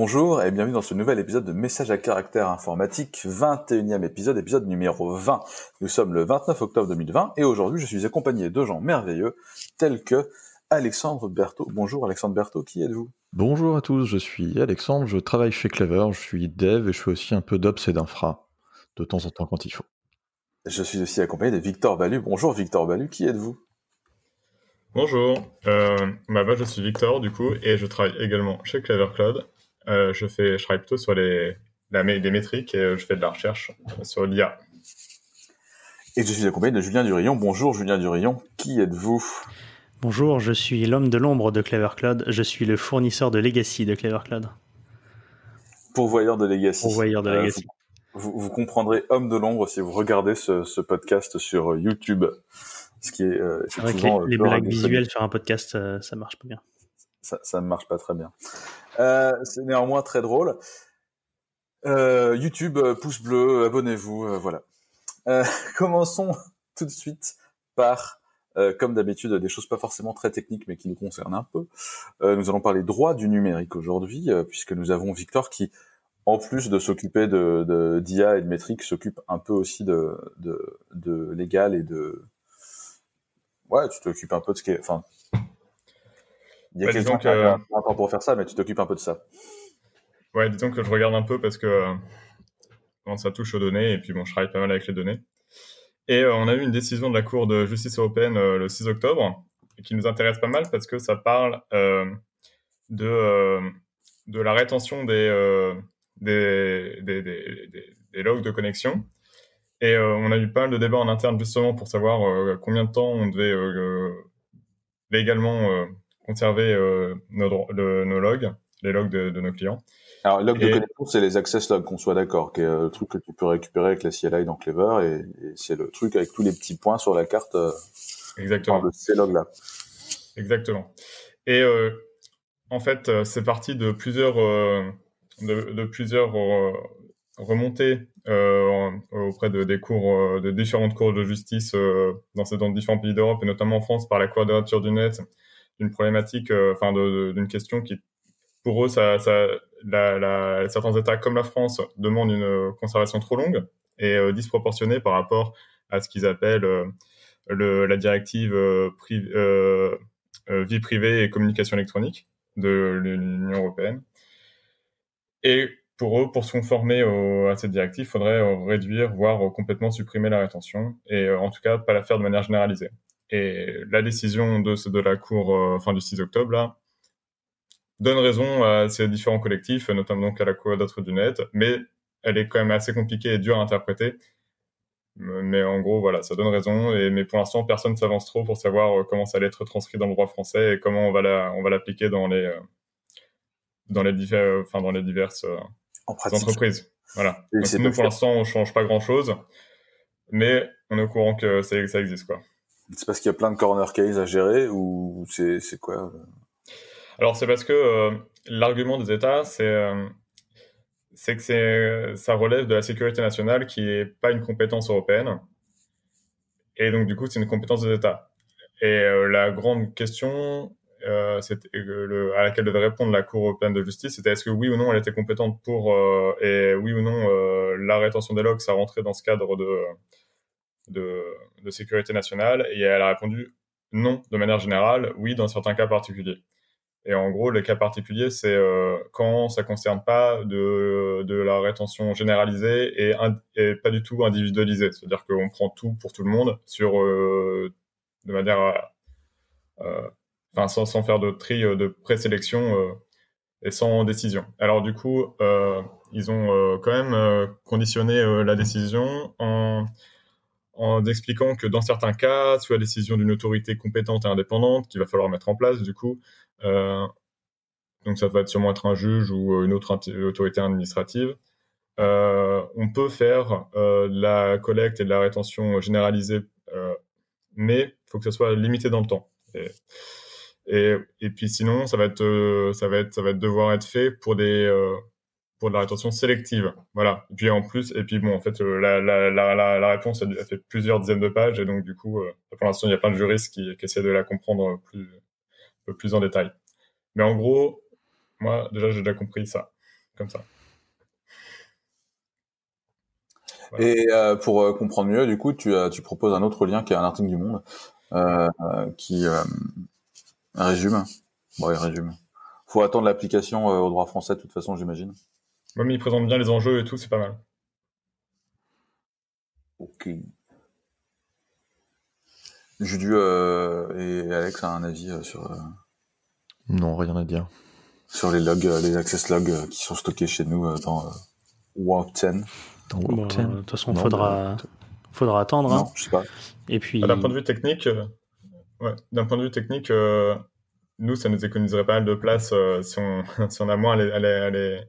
bonjour et bienvenue dans ce nouvel épisode de Message à caractère informatique, 21e épisode, épisode numéro 20. Nous sommes le 29 octobre 2020 et aujourd'hui je suis accompagné de gens merveilleux tels que Alexandre Berthaud. Bonjour Alexandre Berthaud, qui êtes-vous? Bonjour à tous, je suis Alexandre, je travaille chez Clever, je suis dev et je fais aussi un peu d'ops et d'infra, de temps en temps quand il faut. Je suis aussi accompagné de Victor Balu. Bonjour Victor Balu, qui êtes-vous? Bonjour, euh, bah, je suis Victor du coup et je travaille également chez Clever Cloud. Euh, je, fais, je travaille plutôt sur les, la, les métriques et euh, je fais de la recherche sur l'IA. Et je suis accompagné de Julien Durillon. Bonjour Julien Durillon, qui êtes-vous? Bonjour, je suis l'homme de l'ombre de Clever Cloud. Je suis le fournisseur de Legacy de Clever Cloud. Pourvoyeur de Legacy. Pourvoyeur de Legacy. vous, comprendrez homme de l'ombre si vous regardez ce, ce podcast sur YouTube. Ce qui est, euh, vrai que les, euh, les blagues visuelles sur un podcast, euh, ça marche pas bien. Ça, ne marche pas très bien. Euh, c'est néanmoins très drôle. Euh, YouTube, pouce bleu, abonnez-vous, voilà. commençons tout de suite par, comme d'habitude, des choses pas forcément très techniques, mais qui nous concernent un peu. nous allons parler droit du numérique aujourd'hui, puisque nous avons Victor qui, en plus de s'occuper de d'IA et de métriques, s'occupe un peu aussi de, de, de légal et de ouais, tu t'occupes un peu de ce qui est. Enfin, il y a bah, quelqu'un qui a un temps pour faire ça, mais tu t'occupes un peu de ça. Ouais, disons que je regarde un peu parce que quand ça touche aux données, et puis bon, je travaille pas mal avec les données. Et euh, on a eu une décision de la Cour de justice européenne euh, le 6 octobre, qui nous intéresse pas mal parce que ça parle euh, de, de la rétention des, des, des, des, des logs de connexion et euh, on a eu pas mal de débats en interne justement pour savoir euh, combien de temps on devait euh, légalement conserver nos, nos, logs, les logs de, de nos clients. Alors, log de connexion, c'est les access logs, qu'on soit d'accord, qui est le truc que tu peux récupérer avec la CLI dans Clever, et, et c'est le truc avec tous les petits points sur la carte. Exactement. De ces logs-là. Exactement. Et euh, en fait, c'est parti de plusieurs, euh, de, de, plusieurs remontées euh, auprès de, des cours, euh, de différentes cours de justice euh, dans, dans différents pays d'Europe et notamment en France par la quadrature du net, d'une problématique, enfin d'une question qui, pour eux, ça, ça, la, la, certains États comme la France demandent une conservation trop longue et disproportionnée par rapport à ce qu'ils appellent le, la directive vie privée et communication électronique de l'Union européenne. Et pour eux, pour se conformer à cette directive, il faudrait euh, réduire, voire euh, complètement supprimer la rétention, et euh, en tout cas pas la faire de manière généralisée. Et la décision de, de la Cour fin du 6 octobre là, donne raison à ces différents collectifs, notamment donc à la Cour d'autres du net, mais elle est quand même assez compliquée et dure à interpréter. Mais en gros, voilà, ça donne raison. Et, mais pour l'instant, personne ne s'avance trop pour savoir comment ça allait être transcrit dans le droit français et comment on va la, on va l'appliquer dans les, dans les divers, enfin dans les diverses en entreprises. Voilà. nous, pour l'instant, on change pas grand chose, mais on est au courant que ça, ça existe, quoi. C'est parce qu'il y a plein de corner cases à gérer ou c'est, quoi euh? Alors, c'est parce que euh, l'argument des États, c'est, euh, que ça relève de la sécurité nationale qui est pas une compétence européenne. Et donc, du coup, c'est une compétence des États. Et la grande question, à laquelle devait répondre la Cour européenne de justice, c'était est-ce que oui ou non elle était compétente pour et oui ou non la rétention des logs ça rentrait dans ce cadre de, de, sécurité nationale et elle a répondu non de manière générale, oui dans certains cas particuliers. Et en gros, les cas particuliers, c'est euh, quand ça concerne pas de, de la rétention généralisée et, pas du tout individualisée. C'est-à-dire qu'on prend tout pour tout le monde sur euh, de manière euh, enfin sans, sans, faire de tri de présélection et sans décision. Alors du coup, ils ont quand même conditionné la décision en, en expliquant que dans certains cas, sous la décision d'une autorité compétente et indépendante qu'il va falloir mettre en place, du coup, euh, donc ça va sûrement être un juge ou une autre autorité administrative, euh, on peut faire euh, la collecte et de la rétention généralisée, mais il faut que ça soit limité dans le temps. Et, puis sinon, ça va être, euh, être, être devoir être fait pour des, euh, pour de la rétention sélective. Voilà. Et puis en plus, et puis bon, en fait, euh, la, réponse a, fait plusieurs dizaines de pages, et donc du coup, pour l'instant, il y a plein de juristes qui, qui essaient de la comprendre plus, un peu plus en détail. Mais en gros, moi, déjà, j'ai déjà compris ça. comme ça. Et pour comprendre mieux, du coup, tu, tu proposes un autre lien qui est un article du Monde qui résume. Bon, il résume. Faut attendre l'application au droit français de toute façon, j'imagine. Mais il présente bien les enjeux et tout, c'est pas mal. Ok. Judu euh, et Alex a un avis euh, sur. Euh, non, rien à dire. Sur les logs, les access logs qui sont stockés chez nous dans Warp 10. Dans Warp 10. De toute façon, il faudra, faudra attendre. Hein. Je sais pas. Et puis. D'un point de vue technique, ouais, d'un point de vue technique, nous, ça nous économiserait pas mal de place si, on, si on a moins à les, à les, à les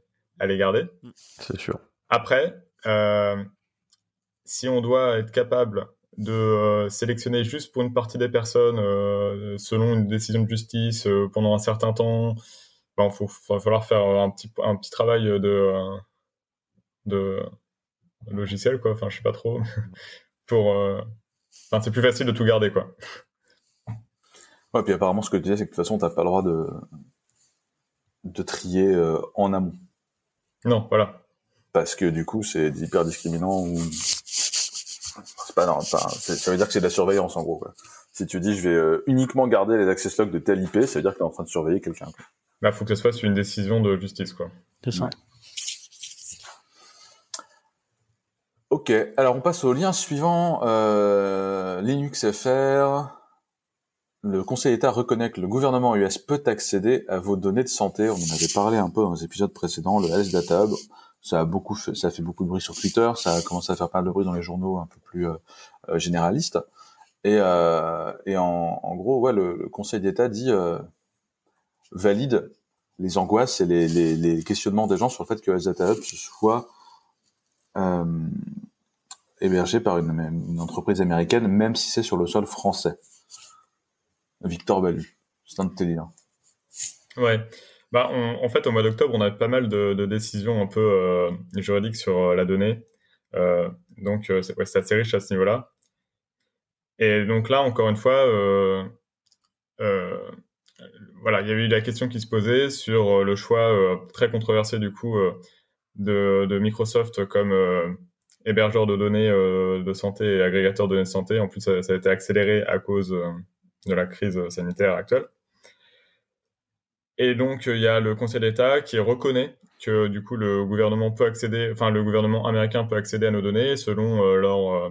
garder. C'est sûr. Après, si on doit être capable de euh, sélectionner juste pour une partie des personnes euh, selon une décision de justice euh, pendant un certain temps. Il ben, va falloir faire un petit, un petit travail de, de logiciel, quoi. Enfin, je sais pas trop. pour, enfin, c'est plus facile de tout garder, quoi. Ouais, puis apparemment, ce que tu disais, c'est que de toute façon, t'as pas le droit de, de trier en amont. Non, voilà. Parce que du coup, c'est hyper discriminant ou c'est pas, non, ça veut dire que c'est de la surveillance en gros. Si tu dis je vais euh, uniquement garder les access logs de tel IP, ça veut dire que tu es en train de surveiller quelqu'un. Il bah, faut que ce soit une décision de justice, quoi. C'est ça. Ok, alors on passe au lien suivant. Euh, Linux FR. Le Conseil d'État reconnaît que le gouvernement US peut accéder à vos données de santé. On en avait parlé un peu dans les épisodes précédents, le Health Data Hub ça a beaucoup fait, ça a fait beaucoup de bruit sur Twitter, ça a commencé à faire pas mal de bruit dans les journaux un peu plus euh, euh généralistes. Et, euh, en, gros, ouais, le, le Conseil d'État dit euh, valide les angoisses et les, questionnements des gens sur le fait que Data Hub soit hébergé par une, une, entreprise américaine, même si c'est sur le sol français. Victor Balu, c'est un de tes liens. Ouais. Bah, en fait, au mois d'octobre, on a pas mal de, décisions un peu euh, juridiques sur euh, la donnée. Euh, donc, c'est assez riche à ce niveau-là. Et donc là, encore une fois, voilà, il y avait eu la question qui se posait sur le choix très controversé du coup de, Microsoft comme hébergeur de données de santé et agrégateur de données de santé. En plus, ça a été accéléré à cause de la crise sanitaire actuelle. Et donc, il y a le Conseil d'État qui reconnaît que du coup le gouvernement peut accéder, enfin le gouvernement américain peut accéder à nos données selon euh, leur, euh,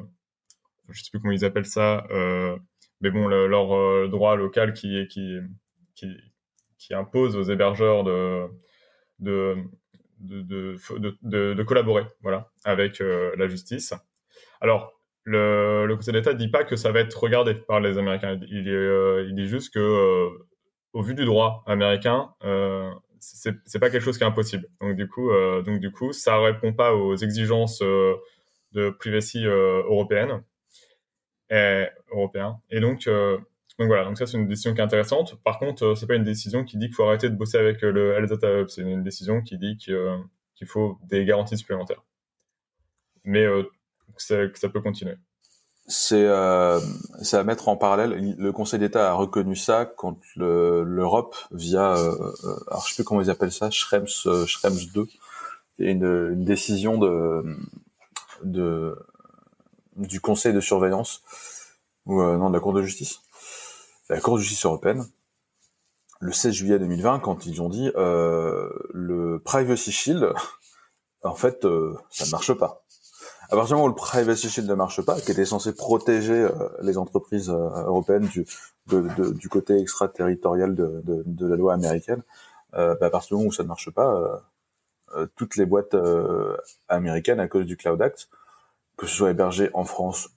je sais plus comment ils appellent ça, euh, mais bon leur euh, droit local qui, qui qui impose aux hébergeurs de de, de, de, de collaborer, voilà, avec la justice. Alors le, Conseil d'État dit pas que ça va être regardé par les Américains. Il, il dit juste que au vu du droit américain, euh, c'est pas quelque chose qui est impossible. Donc du coup, euh, donc du coup, ça répond pas aux exigences euh, de privacy euh, européenne et donc, euh, voilà. Donc ça, c'est une décision qui est intéressante. Par contre, c'est pas une décision qui dit qu'il faut arrêter de bosser avec le Health Data Hub. C'est une décision qui dit qu'il faut des garanties supplémentaires. Mais que ça peut continuer c'est euh, à mettre en parallèle. Le Conseil d'État a reconnu ça quand l'Europe via, euh, euh, alors je sais plus comment ils appellent ça, Schrems, euh, Schrems 2, et une, une décision de, de du Conseil de surveillance ou euh, non de la Cour de justice, la Cour de justice européenne, le 16 juillet 2020, quand ils ont dit le Privacy Shield, en fait, ça ne marche pas à partir du moment où le Privacy Shield ne marche pas, qui était censé protéger euh, les entreprises euh, européennes du, du côté extraterritorial de, de, la loi américaine, euh, bah à partir du moment où ça ne marche pas, euh, toutes les boîtes américaines, à cause du Cloud Act, que ce soit hébergé en France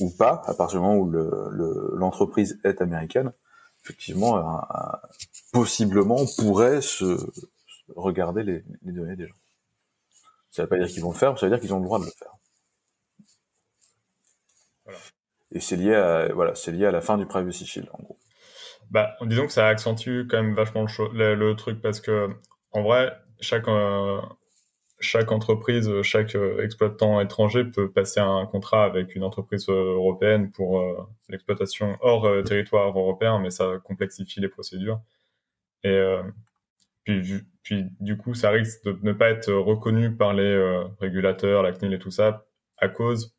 ou pas, à partir du moment où l'entreprise le, est américaine, effectivement, possiblement, pourrait se, regarder les, les données des gens. Ça ne veut pas dire qu'ils vont le faire, ça veut dire qu'ils ont le droit de le faire. Et c'est lié à voilà, c'est lié à la fin du privacy shield en gros. Bah, disons que ça accentue quand même vachement le, le, truc parce que en vrai, chaque euh, chaque entreprise, chaque euh, exploitant étranger peut passer un contrat avec une entreprise euh, européenne pour l'exploitation hors territoire européen, mais ça complexifie les procédures. Et puis, puis du coup, ça risque de ne pas être reconnu par les régulateurs, la CNIL et tout ça, à cause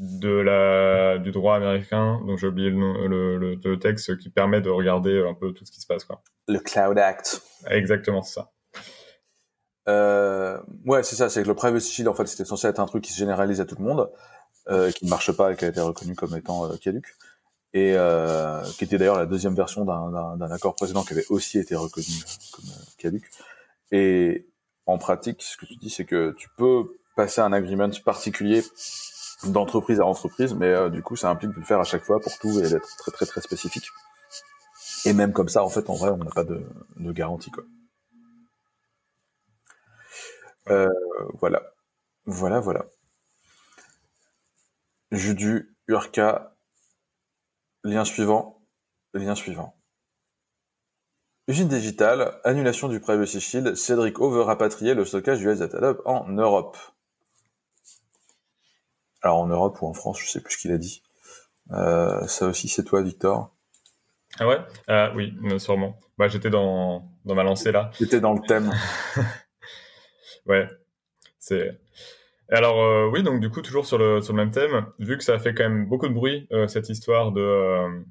de la, du droit américain, donc j'ai oublié le, le, texte qui permet de regarder un peu tout ce qui se passe. Quoi. Le Cloud Act. Exactement, c'est ça. Euh, ouais, c'est ça, c'est que le Privacy Shield, en fait, c'était censé être un truc qui se généralise à tout le monde, euh, qui ne marche pas et qui a été reconnu comme étant euh, caduc, et euh, qui était d'ailleurs la deuxième version d'un accord précédent qui avait aussi été reconnu comme euh, caduc. Et en pratique, ce que tu dis, c'est que tu peux passer un agreement particulier d'entreprise à entreprise, mais euh, du coup, ça implique de le faire à chaque fois pour tout et d'être très très très spécifique. Et même comme ça, en fait, en vrai, on n'a pas de, garantie, quoi. Euh, voilà, voilà, voilà. Judu, Urka, lien suivant, lien suivant. Usine digitale, annulation du Privacy Shield, Cédric O veut rapatrier le stockage du Datalob en Europe. Alors en Europe ou en France, je sais plus ce qu'il a dit. Euh, ça aussi, c'est toi, Victor. Ah ouais? Euh, Oui, sûrement. Bah, j'étais dans, dans ma lancée là. J'étais dans le thème. ouais, c'est. Alors euh, oui, donc du coup toujours sur le sur le même thème, vu que ça a fait quand même beaucoup de bruit cette histoire de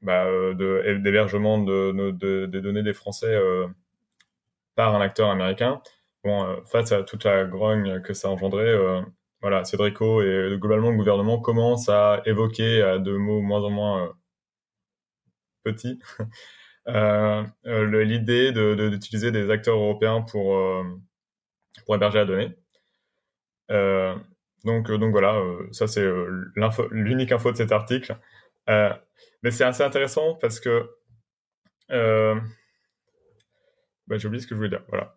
bah, de d'hébergement de, de, des données des Français par un acteur américain. Bon, face à toute la grogne que ça a engendré, voilà, Cédrico et globalement le gouvernement commencent à évoquer à de mots moins en moins euh, petits euh, euh, l'idée d'utiliser des acteurs européens pour, héberger la donnée. donc, donc voilà, ça c'est l'unique info de cet article. mais c'est assez intéressant parce que bah, j'ai ce que je voulais dire. Voilà.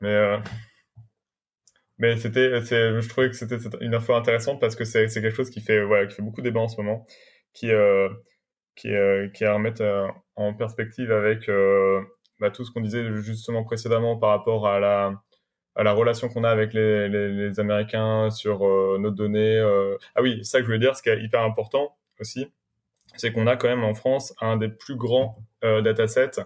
Mais c'était, je trouvais que c'était une info intéressante parce que c'est quelque chose qui fait, voilà, qui fait beaucoup débat en ce moment, qui, euh, qui, euh, qui à remettre euh, en perspective avec euh, bah, tout ce qu'on disait justement précédemment par rapport à la, à la relation qu'on a avec les, les, les Américains sur nos données. Ah oui, ça que je voulais dire, ce qui est hyper important aussi, c'est qu'on a quand même en France un des plus grands datasets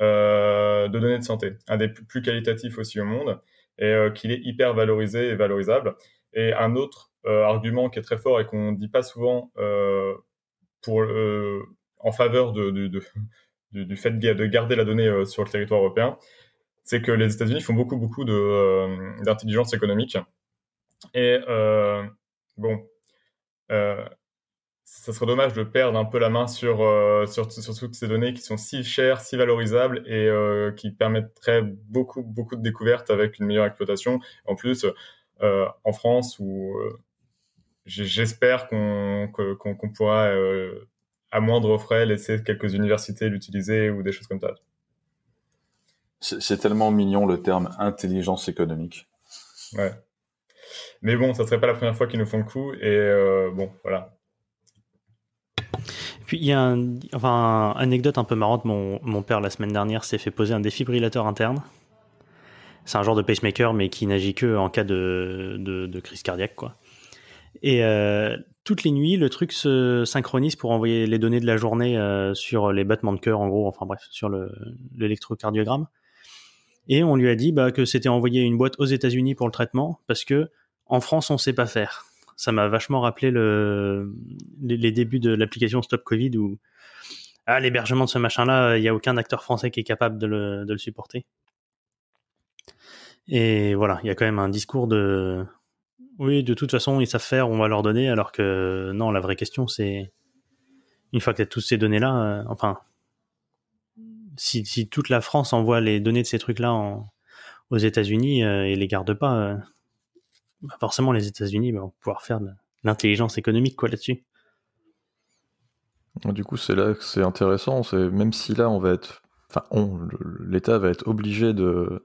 de données de santé, un des plus qualitatifs aussi au monde et euh, qu'il est hyper valorisé et valorisable. Et un autre euh, argument qui est très fort et qu'on ne dit pas souvent euh, pour, en faveur de, de, de, du fait de garder la donnée sur le territoire européen, c'est que les États-Unis font beaucoup, beaucoup d'intelligence économique. Et bon, ça serait dommage de perdre un peu la main sur, euh, sur, sur, toutes ces données qui sont si chères, si valorisables et euh, qui permettraient beaucoup, beaucoup de découvertes avec une meilleure exploitation. En plus, euh, en France, où j'espère qu'on qu'on pourra, à moindre frais, laisser quelques universités l'utiliser ou des choses comme ça. C'est tellement mignon le terme intelligence économique. Ouais. Mais bon, ça serait pas la première fois qu'ils nous font le coup. Et bon, voilà il y a un, anecdote un peu marrante, mon, père la semaine dernière s'est fait poser un défibrillateur interne. C'est un genre de pacemaker, mais qui n'agit que en cas de, crise cardiaque, quoi. Et euh, toutes les nuits, le truc se synchronise pour envoyer les données de la journée euh, sur les battements de cœur, en gros, enfin bref, sur l'électrocardiogramme. Et on lui a dit bah, que c'était envoyé une boîte aux États-Unis pour le traitement, parce que en France, on sait pas faire ça m'a vachement rappelé le, les, débuts de l'application Stop Covid où ah, l'hébergement de ce machin-là, il n'y a aucun acteur français qui est capable de le, supporter. Et voilà, il y a quand même un discours de oui, de toute façon, ils savent faire, on va leur donner, alors que non, la vraie question, c'est une fois que tu as toutes ces données-là, euh, enfin, si, si, toute la France envoie les données de ces trucs-là aux États-Unis euh, et les garde pas, euh, bah, forcément les États-Unis vont pouvoir faire de l'intelligence économique quoi là-dessus. Du coup, c'est là que c'est intéressant. C'est même si là, on va être, enfin, l'État va être obligé de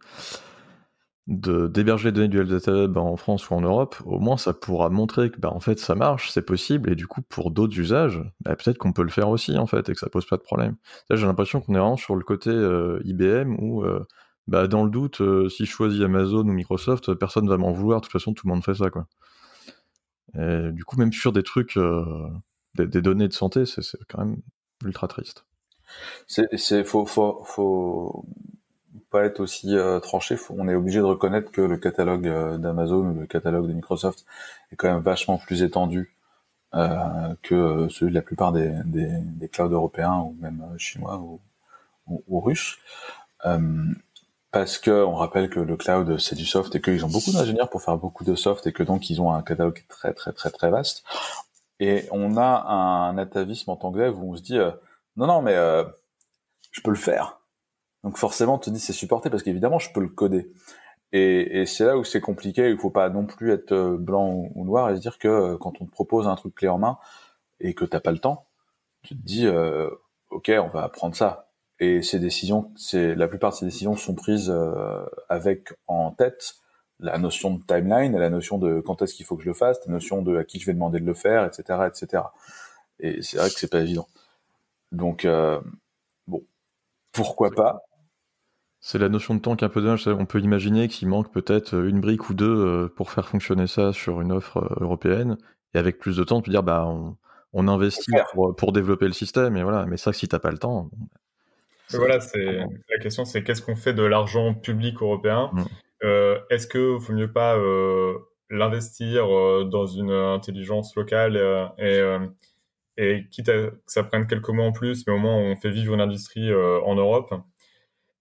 d'héberger des données du Health en France ou en Europe, au moins ça pourra montrer que bah, en fait ça marche, c'est possible, et du coup pour d'autres usages, bah, peut-être qu'on peut le faire aussi en fait, et que ça pose pas de problème. J'ai l'impression qu'on est vraiment sur le côté euh, IBM où bah dans le doute, euh, si je choisis Amazon ou Microsoft, personne ne va m'en vouloir. De toute façon, tout le monde fait ça, quoi. Du coup, même sur des trucs, euh, des, données de santé, c'est quand même ultra triste. C'est faut, faut, faut pas être aussi tranché, on est obligé de reconnaître que le catalogue d'Amazon ou le catalogue de Microsoft est quand même vachement plus étendu que celui de la plupart des, clouds européens ou même chinois ou, russes. Parce que on rappelle que le cloud c'est du soft et qu'ils ont beaucoup d'ingénieurs pour faire beaucoup de soft et que donc ils ont un catalogue très très très très vaste. Et on a un atavisme en tant que dev où on se dit non non mais je peux le faire. Donc forcément, on te dit c'est supporté parce qu'évidemment, je peux le coder. Et, c'est là où c'est compliqué. Il faut pas non plus être euh, blanc ou noir et se dire que euh, quand on te propose un truc clé en main et que t'as pas le temps, tu te dis euh, ok, on va prendre ça. Et ces décisions, c'est la plupart de ces décisions sont prises avec en tête la notion de timeline et la notion de quand est-ce qu'il faut que je le fasse, la notion de à qui je vais demander de le faire, etc., etc. Et c'est vrai que c'est pas évident. Donc bon, pourquoi pas? C'est la notion de temps qui est un peu dommage. On peut imaginer qu'il manque peut-être euh, une brique ou deux euh, pour faire fonctionner ça sur une offre euh, européenne. Et avec plus de temps, on peut dire bah on, investit pour, développer le système. Et voilà. Mais ça, si t'as pas le temps. Voilà, c'est la question, c'est qu'est-ce qu'on fait de l'argent public européen mm. Est-ce que vaut mieux pas l'investir dans une intelligence locale et et quitte à que ça prenne quelques mois en plus, mais au moins on fait vivre une industrie euh, en Europe.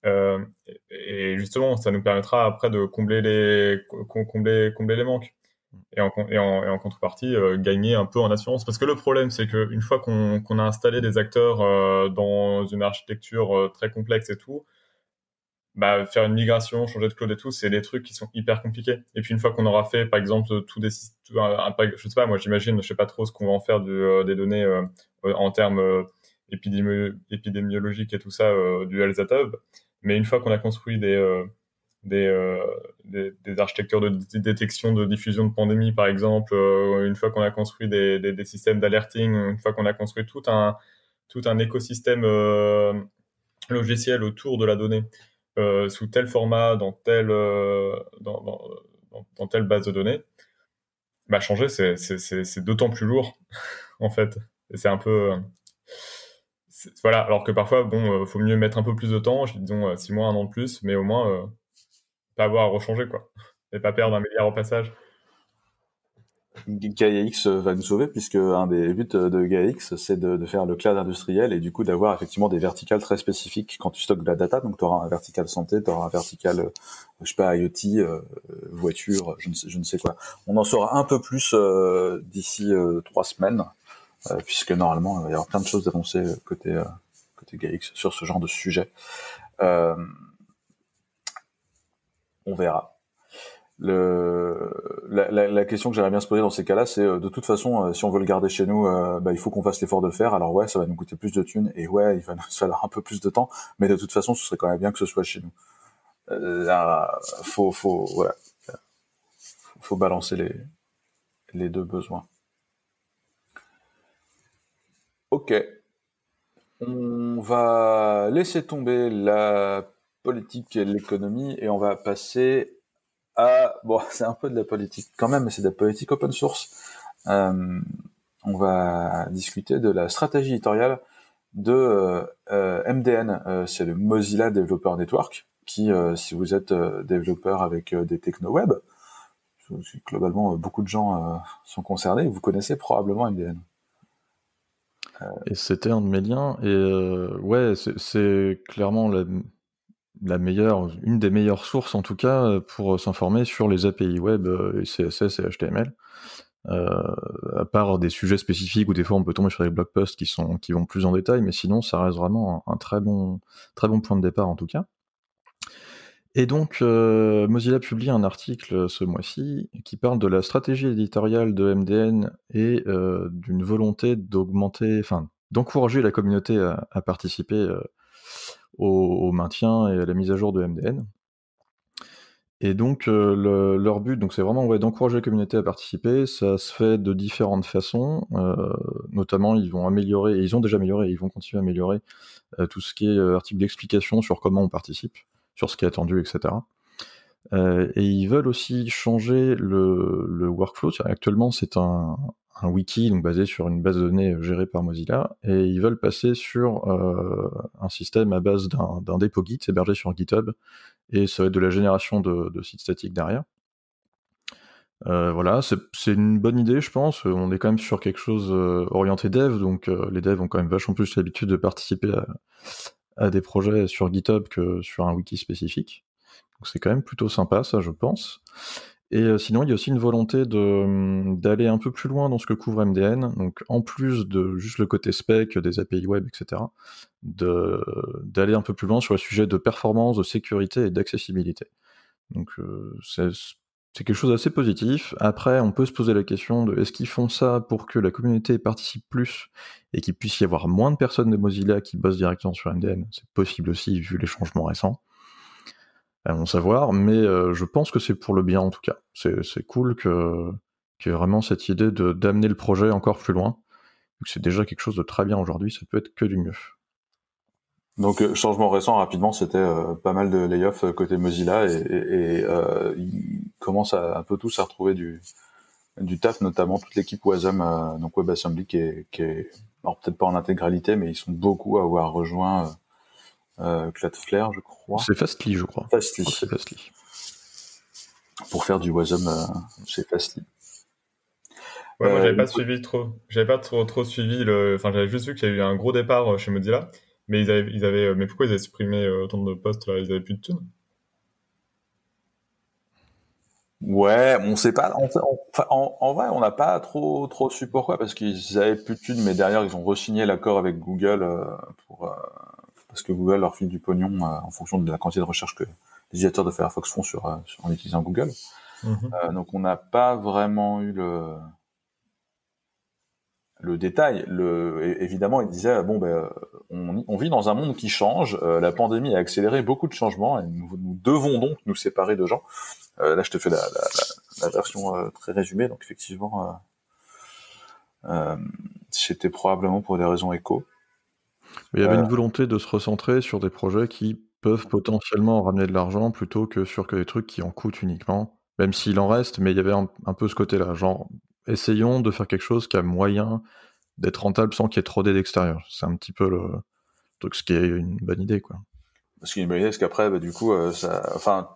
Euh, et justement, ça nous permettra après de combler les, combler, combler les manques. Et en, et en, contrepartie, euh, gagner un peu en assurance. Parce que le problème, c'est qu'une fois qu'on a installé des acteurs dans une architecture très complexe et tout, bah, faire une migration, changer de cloud et tout, c'est des trucs qui sont hyper compliqués. Et puis une fois qu'on aura fait, par exemple, tout des, je sais pas, moi j'imagine, je sais pas trop ce qu'on va en faire euh, des données euh, en termes euh, épidémiologiques et tout ça du Health mais une fois qu'on a construit des des, des, des, architectures de détection de diffusion de pandémie, par exemple, une fois qu'on a construit des, des, systèmes d'alerting, une fois qu'on a construit tout un, tout un écosystème logiciel autour de la donnée, euh, sous tel format, dans telle, euh, dans, dans, telle base de données, bah, changer, c'est d'autant plus lourd, en fait. C'est un peu. Voilà, alors que parfois, bon, euh, faut mieux mettre un peu plus de temps, disons six mois, un an de plus, mais au moins, pas avoir à rechanger, quoi. Et pas perdre un milliard au passage. GaiaX va nous sauver puisque un des buts de GaiaX c'est de, de, faire le cloud industriel et du coup d'avoir effectivement des verticales très spécifiques quand tu stockes de la data. Donc tu auras un vertical santé, tu auras un vertical, euh, je sais pas, IoT, euh, voiture, je ne, sais, je ne sais quoi. On en saura un peu plus euh, d'ici trois semaines puisque normalement il va y avoir plein de choses annoncées côté côté GaiaX sur ce genre de sujet. On verra la, question que j'aimerais bien se poser dans ces cas-là, c'est euh, de toute façon, euh, si on veut le garder chez nous, euh, bah, il faut qu'on fasse l'effort de le faire. Alors ouais, ça va nous coûter plus de thunes et ouais, il va nous falloir un peu plus de temps, mais de toute façon, ce serait quand même bien que ce soit chez nous. Euh, faut, faut, balancer les deux besoins. Ok, on va laisser tomber la politique et l'économie et on va passer ah, bon, c'est un peu de la politique quand même, mais c'est de la politique open source. Euh, on va discuter de la stratégie éditoriale de euh, MDN, euh, c'est le Mozilla Developer Network, qui, si vous êtes développeur avec des techno web, globalement beaucoup de gens sont concernés, vous connaissez probablement MDN. Et c'était un de mes liens, et ouais, c'est clairement la, la meilleure, une des meilleures sources en tout cas euh, pour euh, s'informer sur les API web, euh, CSS et HTML. à part des sujets spécifiques où des fois on peut tomber sur des blog posts qui sont qui vont plus en détail, mais sinon ça reste vraiment un, très bon très bon point de départ en tout cas. Et donc Mozilla publie un article ce mois-ci qui parle de la stratégie éditoriale de MDN et d'une volonté d'augmenter, enfin d'encourager la communauté à, à participer au, maintien et à la mise à jour de MDN. Et donc euh, leur but, donc c'est vraiment d'encourager la communauté à participer. Ça se fait de différentes façons. Euh, notamment, ils vont améliorer, et ils ont déjà amélioré, et ils vont continuer à améliorer euh, tout ce qui est article d'explication sur comment on participe, sur ce qui est attendu, etc. et ils veulent aussi changer le workflow. Actuellement, c'est un, un wiki donc basé sur une base de données gérée par Mozilla et ils veulent passer sur un système à base d'un dépôt Git hébergé sur GitHub et ça va être de la génération de, sites statiques derrière. Euh, voilà, c'est une bonne idée, je pense. On est quand même sur quelque chose euh, orienté dev, donc euh, les devs ont quand même vachement plus l'habitude de participer à, des projets sur GitHub que sur un wiki spécifique. Donc c'est quand même plutôt sympa, ça, je pense. Et sinon, il y a aussi une volonté hum, d'aller un peu plus loin dans ce que couvre MDN. Donc, en plus de juste le côté spec, des API web, etc., d'aller un peu plus loin sur le sujet de performance, de sécurité et d'accessibilité. Donc, c'est c'est quelque chose d'assez positif. Après, on peut se poser la question de est-ce qu'ils font ça pour que la communauté participe plus et qu'il puisse y avoir moins de personnes de Mozilla qui bossent directement sur MDN C'est possible aussi vu les changements récents. Allons savoir, mais euh, je pense que c'est pour le bien en tout cas. C'est cool que qu'il y ait vraiment cette idée d'amener le projet encore plus loin. C'est déjà quelque chose de très bien aujourd'hui, ça peut être que du mieux. Donc euh, changement récent rapidement, c'était euh, pas mal de layoffs côté Mozilla et, et, ils commencent à, un peu tous à retrouver du du taf, notamment toute l'équipe Wasm, donc WebAssembly qui est, qui est alors peut-être pas en intégralité, mais ils sont beaucoup à avoir rejoint euh, Cloudflare, je crois. C'est Fastly, je crois. Fastly. C'est Fastly. Pour faire du Wasm chez Fastly. Ouais, moi j'avais pas suivi trop, j'avais pas trop trop suivi le, enfin j'avais juste vu qu'il y a eu un gros départ chez Mozilla. Mais ils avaient, ils avaient, mais pourquoi ils avaient supprimé euh, autant de postes là? Ils avaient plus de thunes? Ouais, on sait pas. En, en, vrai, on n'a pas trop trop su pourquoi, parce qu'ils avaient plus de thunes, mais derrière ils ont re-signé l'accord avec Google euh, pour euh, parce que Google leur file du pognon en fonction de la quantité de recherche que les utilisateurs de Firefox font sur, en utilisant Google. Mm-hmm. donc on n'a pas vraiment eu le le détail. Le, évidemment, il disait bon ben on, on, vit dans un monde qui change. Euh, la pandémie a accéléré beaucoup de changements et nous, nous devons donc nous séparer de gens. Euh, là, je te fais la, la, la version euh, très résumée. Donc effectivement, c'était probablement pour des raisons éco. Il y avait une volonté de se recentrer sur des projets qui peuvent potentiellement ramener de l'argent plutôt que sur que des trucs qui en coûtent uniquement, même s'il en reste, mais il y avait un, un peu ce côté-là, genre essayons de faire quelque chose qui a moyen d'être rentable sans qu'il y ait trop d'aide extérieure. C'est un petit peu le truc, ce qui est une bonne idée, quoi. Ce qui est une bonne idée, parce qu'après, bah, du coup, euh, ça, enfin,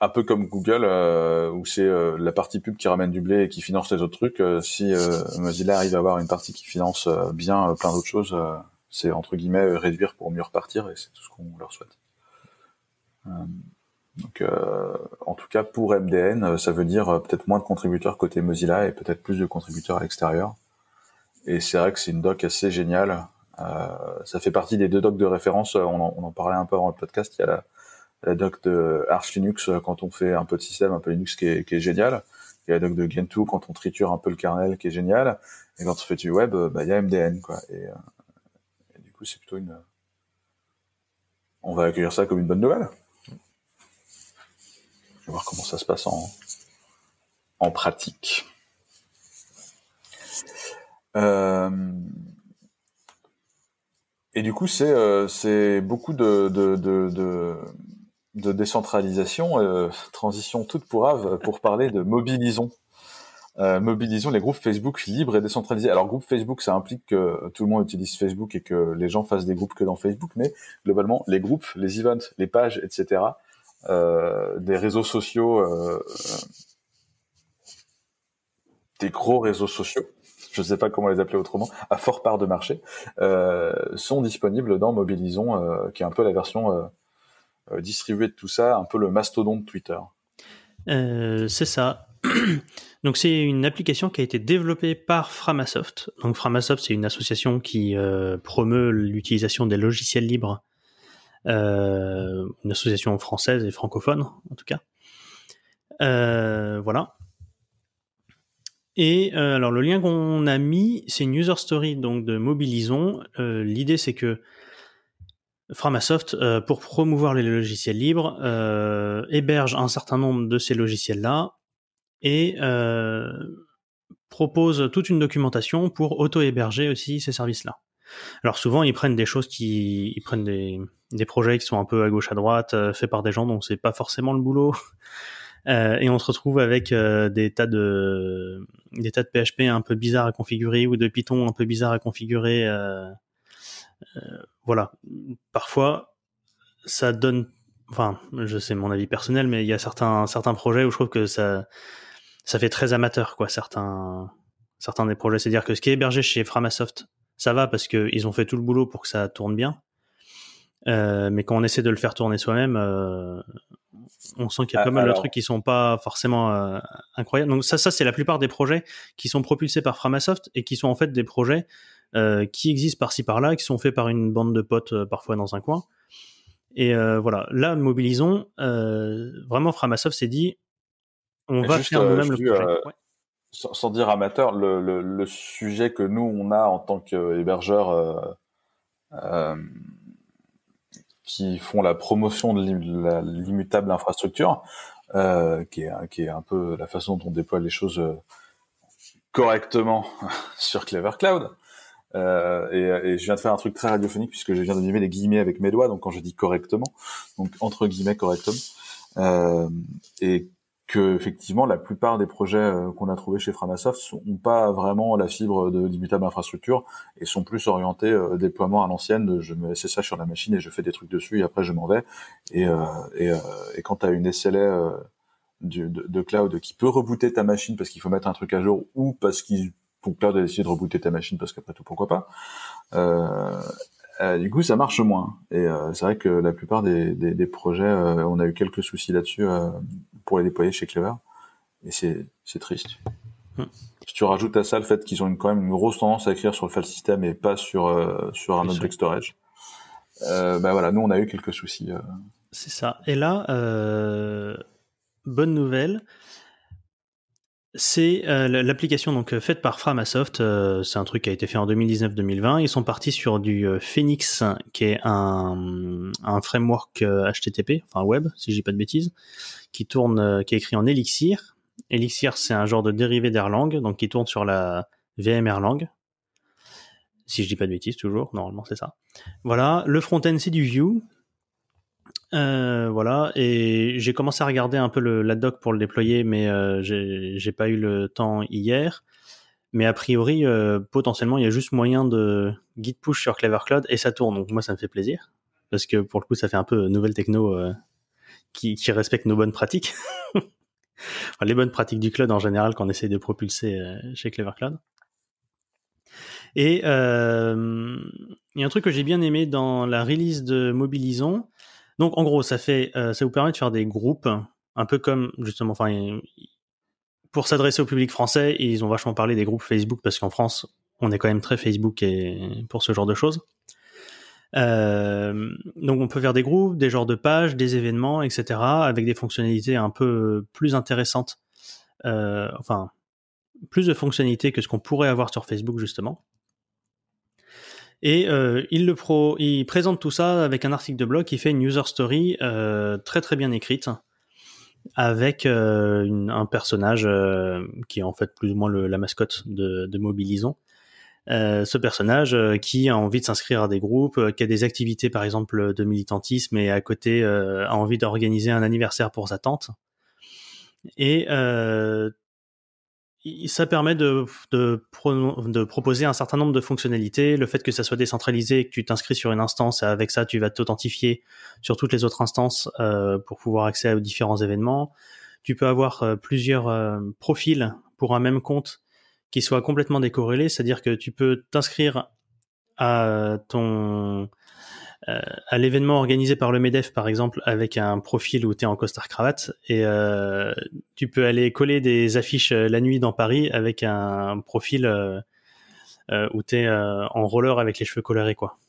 un peu comme Google, euh, où c'est euh, la partie pub qui ramène du blé et qui finance les autres trucs. si Mozilla arrive à avoir une partie qui finance bien plein d'autres choses, c'est entre guillemets réduire pour mieux repartir, et c'est tout ce qu'on leur souhaite. Donc, euh, en tout cas, pour MDN, euh, ça veut dire euh, peut-être moins de contributeurs côté Mozilla et peut-être plus de contributeurs à l'extérieur. Et c'est vrai que c'est une doc assez géniale. Euh, ça fait partie des deux docs de référence. On en, parlait un peu avant le podcast. Il y a la, doc de Arch Linux quand on fait un peu de système, un peu Linux qui est, génial. Il y a la doc de Gentoo quand on triture un peu le kernel qui est génial. Et quand on fait du web, bah, il y a MDN. Quoi. C'est plutôt une... On va accueillir ça comme une bonne nouvelle voir comment ça se passe en, en pratique. Euh, et du coup, c'est euh, beaucoup de, décentralisation, euh, transition toute pour Ave, pour parler de mobilisons. Mobilisons les groupes Facebook libres et décentralisés. Alors, groupe Facebook, ça implique que tout le monde utilise Facebook et que les gens fassent des groupes que dans Facebook, mais globalement, les groupes, les events, les pages, etc., euh, des réseaux sociaux, euh, des gros réseaux sociaux, je ne sais pas comment les appeler autrement, à fort part de marché, euh, sont disponibles dans Mobilisons, qui est un peu la version distribuée de tout ça, un peu le mastodon de Twitter. c'est ça. Donc c'est une application qui a été développée par Framasoft. Donc Framasoft, c'est une association qui promeut l'utilisation des logiciels libres euh, une association française et francophone en tout cas. Euh, voilà. Et euh, alors le lien qu'on a mis, c'est une user story donc de Mobilisons. L'idée c'est que Framasoft, pour promouvoir les logiciels libres, héberge un certain nombre de ces logiciels-là et propose toute une documentation pour auto-héberger aussi ces services-là. Alors souvent, ils prennent des choses qui, ils prennent des, des projets qui sont un peu à gauche à droite, euh, faits par des gens dont c'est pas forcément le boulot. Euh, et on se retrouve avec euh, des tas de des tas de PHP un peu bizarres à configurer ou de Python un peu bizarres à configurer. Euh, voilà. Parfois, ça donne. Enfin, je sais mon avis personnel, mais il y a certains certains projets où je trouve que ça ça fait très amateur, quoi. Certains certains des projets, c'est-à-dire que ce qui est hébergé chez Framasoft, ça va parce qu'ils ont fait tout le boulot pour que ça tourne bien. mais quand on essaie de le faire tourner soi-même, on sent qu'il y a pas mal de trucs qui sont pas forcément euh, incroyables. Donc ça, ça c'est la plupart des projets qui sont propulsés par Framasoft et qui sont en fait des projets euh, qui existent par-ci par-là, qui sont faits par une bande de potes euh, parfois dans un coin. Et voilà, là, mobilisons. vraiment, Framasoft s'est dit, on va faire nous-mêmes le projet. Sans, dire amateur, le, sujet que nous on a en tant qu'hébergeur qui font la promotion de l'immutable infrastructure, euh, qui, est, qui est un peu la façon dont on déploie les choses euh, correctement sur Clever Cloud. Euh, et, et, je viens de faire un truc très radiophonique puisque je viens de les guillemets avec mes doigts, donc quand je dis correctement, donc entre guillemets correctement. Euh, et que effectivement la plupart des projets euh, qu'on a trouvés chez Framasoft n'ont pas vraiment la fibre de l'immutable infrastructure et sont plus orientés euh, déploiement à l'ancienne. Je me ça sur la machine et je fais des trucs dessus et après je m'en vais. Et, euh, euh, quand tu as une SLA de, cloud qui peut rebooter ta machine parce qu'il faut mettre un truc à jour ou parce qu'il faut cloud a décidé de rebooter ta machine parce qu'après tout pourquoi pas. Euh, du coup, ça marche moins. Et euh, c'est vrai que la plupart des, des, des projets, euh, on a eu quelques soucis là-dessus pour les déployer chez Clever. Et c'est, triste. Hmm. Si tu rajoutes à ça le fait qu'ils ont une, quand même une grosse tendance à écrire sur le file system et pas sur, sur un object storage, bah voilà, nous on a eu quelques soucis. C'est ça. Et là, bonne nouvelle, c'est euh, l'application donc euh, faite par Framasoft. Euh, c'est un truc qui a été fait en 2019-2020. Ils sont partis sur du Phoenix, qui est un, un framework HTTP, enfin web, si dis pas de bêtises, qui tourne, qui est écrit en Elixir. Elixir, c'est un genre de dérivé d'Erlang, donc qui tourne sur la VM Erlang. Si je dis pas de bêtises, toujours, normalement c'est ça. Voilà, le front-end c'est du Vue, euh, voilà, et j'ai commencé à regarder un peu le, la doc pour le déployer, mais euh, j'ai pas eu le temps hier. Mais a priori, euh, potentiellement, il y a juste moyen de git push sur Clever Cloud et ça tourne. Donc moi, ça me fait plaisir parce que pour le coup, ça fait un peu nouvelle techno euh, qui, qui, respecte nos bonnes pratiques, les bonnes pratiques du cloud en général qu'on essaie de propulser euh, chez Clever Cloud. Et il y a un truc que j'ai bien aimé dans la release de Mobilisons, donc en gros, ça fait, euh, ça vous permet de faire des groupes, un peu comme justement, enfin, pour s'adresser au public français, ils ont vachement parlé des groupes Facebook parce qu'en France, on est quand même très Facebook et pour ce genre de choses. Euh, donc on peut faire des groupes, des genres de pages, des événements, etc. avec des fonctionnalités un peu plus intéressantes. Euh, enfin, plus de fonctionnalités que ce qu'on pourrait avoir sur Facebook justement. Et euh, il le pro, il présente tout ça avec un article de blog qui fait une user story euh, très très bien écrite avec euh, une, un personnage euh, qui est en fait plus ou moins le, la mascotte de, de Mobilisons. Euh, ce personnage qui a envie de s'inscrire à des groupes, qui a des activités par exemple de militantisme et à côté a envie d'organiser un anniversaire pour sa tante. Et ça permet de, proposer un certain nombre de fonctionnalités. Le fait que ça soit décentralisé, que tu t'inscris sur une instance, et avec ça, tu vas t'authentifier sur toutes les autres instances euh, pour pouvoir accéder aux différents événements. Tu peux avoir euh, plusieurs euh, profils pour un même compte qui soient complètement décorrélés, c'est-à-dire que tu peux t'inscrire à ton à l'événement organisé par le MEDEF, par exemple, avec un profil où tu en costard cravate, et euh, tu peux aller coller des affiches euh, la nuit dans Paris avec un profil où tu es en roller avec les cheveux colorés, quoi.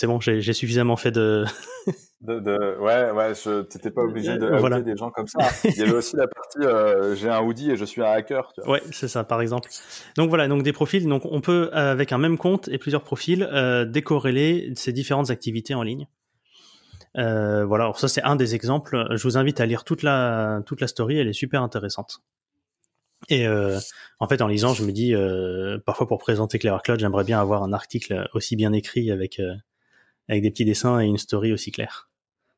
C'est bon, j'ai suffisamment fait de... De, de, ouais, ouais, je, t'étais pas obligé de voilà. des gens comme ça. Il y avait aussi la partie euh, j'ai un hoodie et je suis un hacker. Tu vois. Ouais, c'est ça, par exemple. Donc voilà, donc des profils. Donc on peut avec un même compte et plusieurs profils euh, décorréler ces différentes activités en ligne. Euh, voilà, alors ça c'est un des exemples. Je vous invite à lire toute la toute la story, elle est super intéressante. Et euh, en fait, en lisant, je me dis euh, parfois pour présenter Clever Cloud, j'aimerais bien avoir un article aussi bien écrit avec euh, avec des petits dessins et une story aussi claire.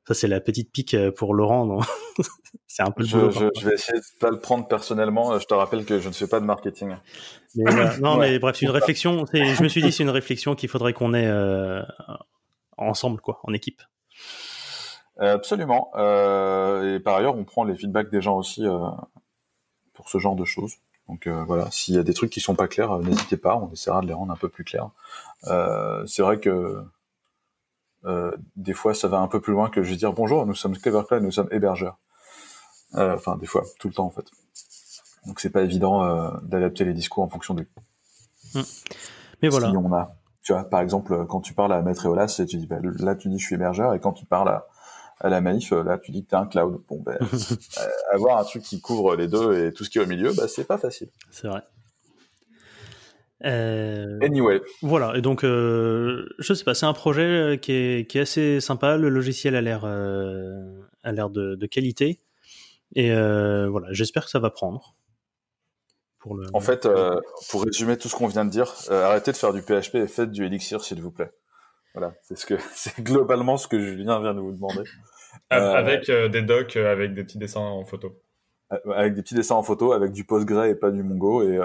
Ça, c'est la petite pique pour Laurent. c'est un peu je, je, vais essayer de pas le prendre personnellement. Je te rappelle que je ne fais pas de marketing. non, mais bref, c'est une réflexion. Je me suis dit, c'est une réflexion qu'il faudrait qu'on ait ensemble, quoi, en équipe. Absolument. et par ailleurs, on prend les feedbacks des gens aussi pour ce genre de choses. Donc euh, voilà, s'il y a des trucs qui sont pas clairs, euh, n'hésitez pas, on essaiera de les rendre un peu plus clairs. Euh, c'est vrai que des fois, ça va un peu plus loin que juste dire bonjour, nous sommes Clevercloud, nous sommes hébergeurs. Enfin, des fois, tout le temps en fait. Donc c'est pas évident d'adapter les discours en fonction de. Hum. Mais voilà. Si on a, tu vois, par exemple, quand tu parles à Maître Eolas, tu dis bah, là tu dis je suis hébergeur, et quand tu parles à à la Maïf, là, tu dis que tu un cloud. Bon, ben, euh, avoir un truc qui couvre les deux et tout ce qui est au milieu, bah, c'est pas facile. C'est vrai. Euh, anyway. Voilà, et donc, euh, je sais pas, c'est un projet qui est, qui est, assez sympa. Le logiciel a l'air a l'air de, de, qualité. Et voilà, j'espère que ça va prendre. Pour le... En fait, pour résumer tout ce qu'on vient de dire, arrêtez de faire du PHP et faites du Elixir, s'il vous plaît. Voilà, c'est ce que c'est globalement ce que Julien vient de vous demander. Euh, avec euh, des docs, euh, avec des petits dessins en photo. Avec des petits dessins en photo, avec du Postgre et pas du Mongo, et,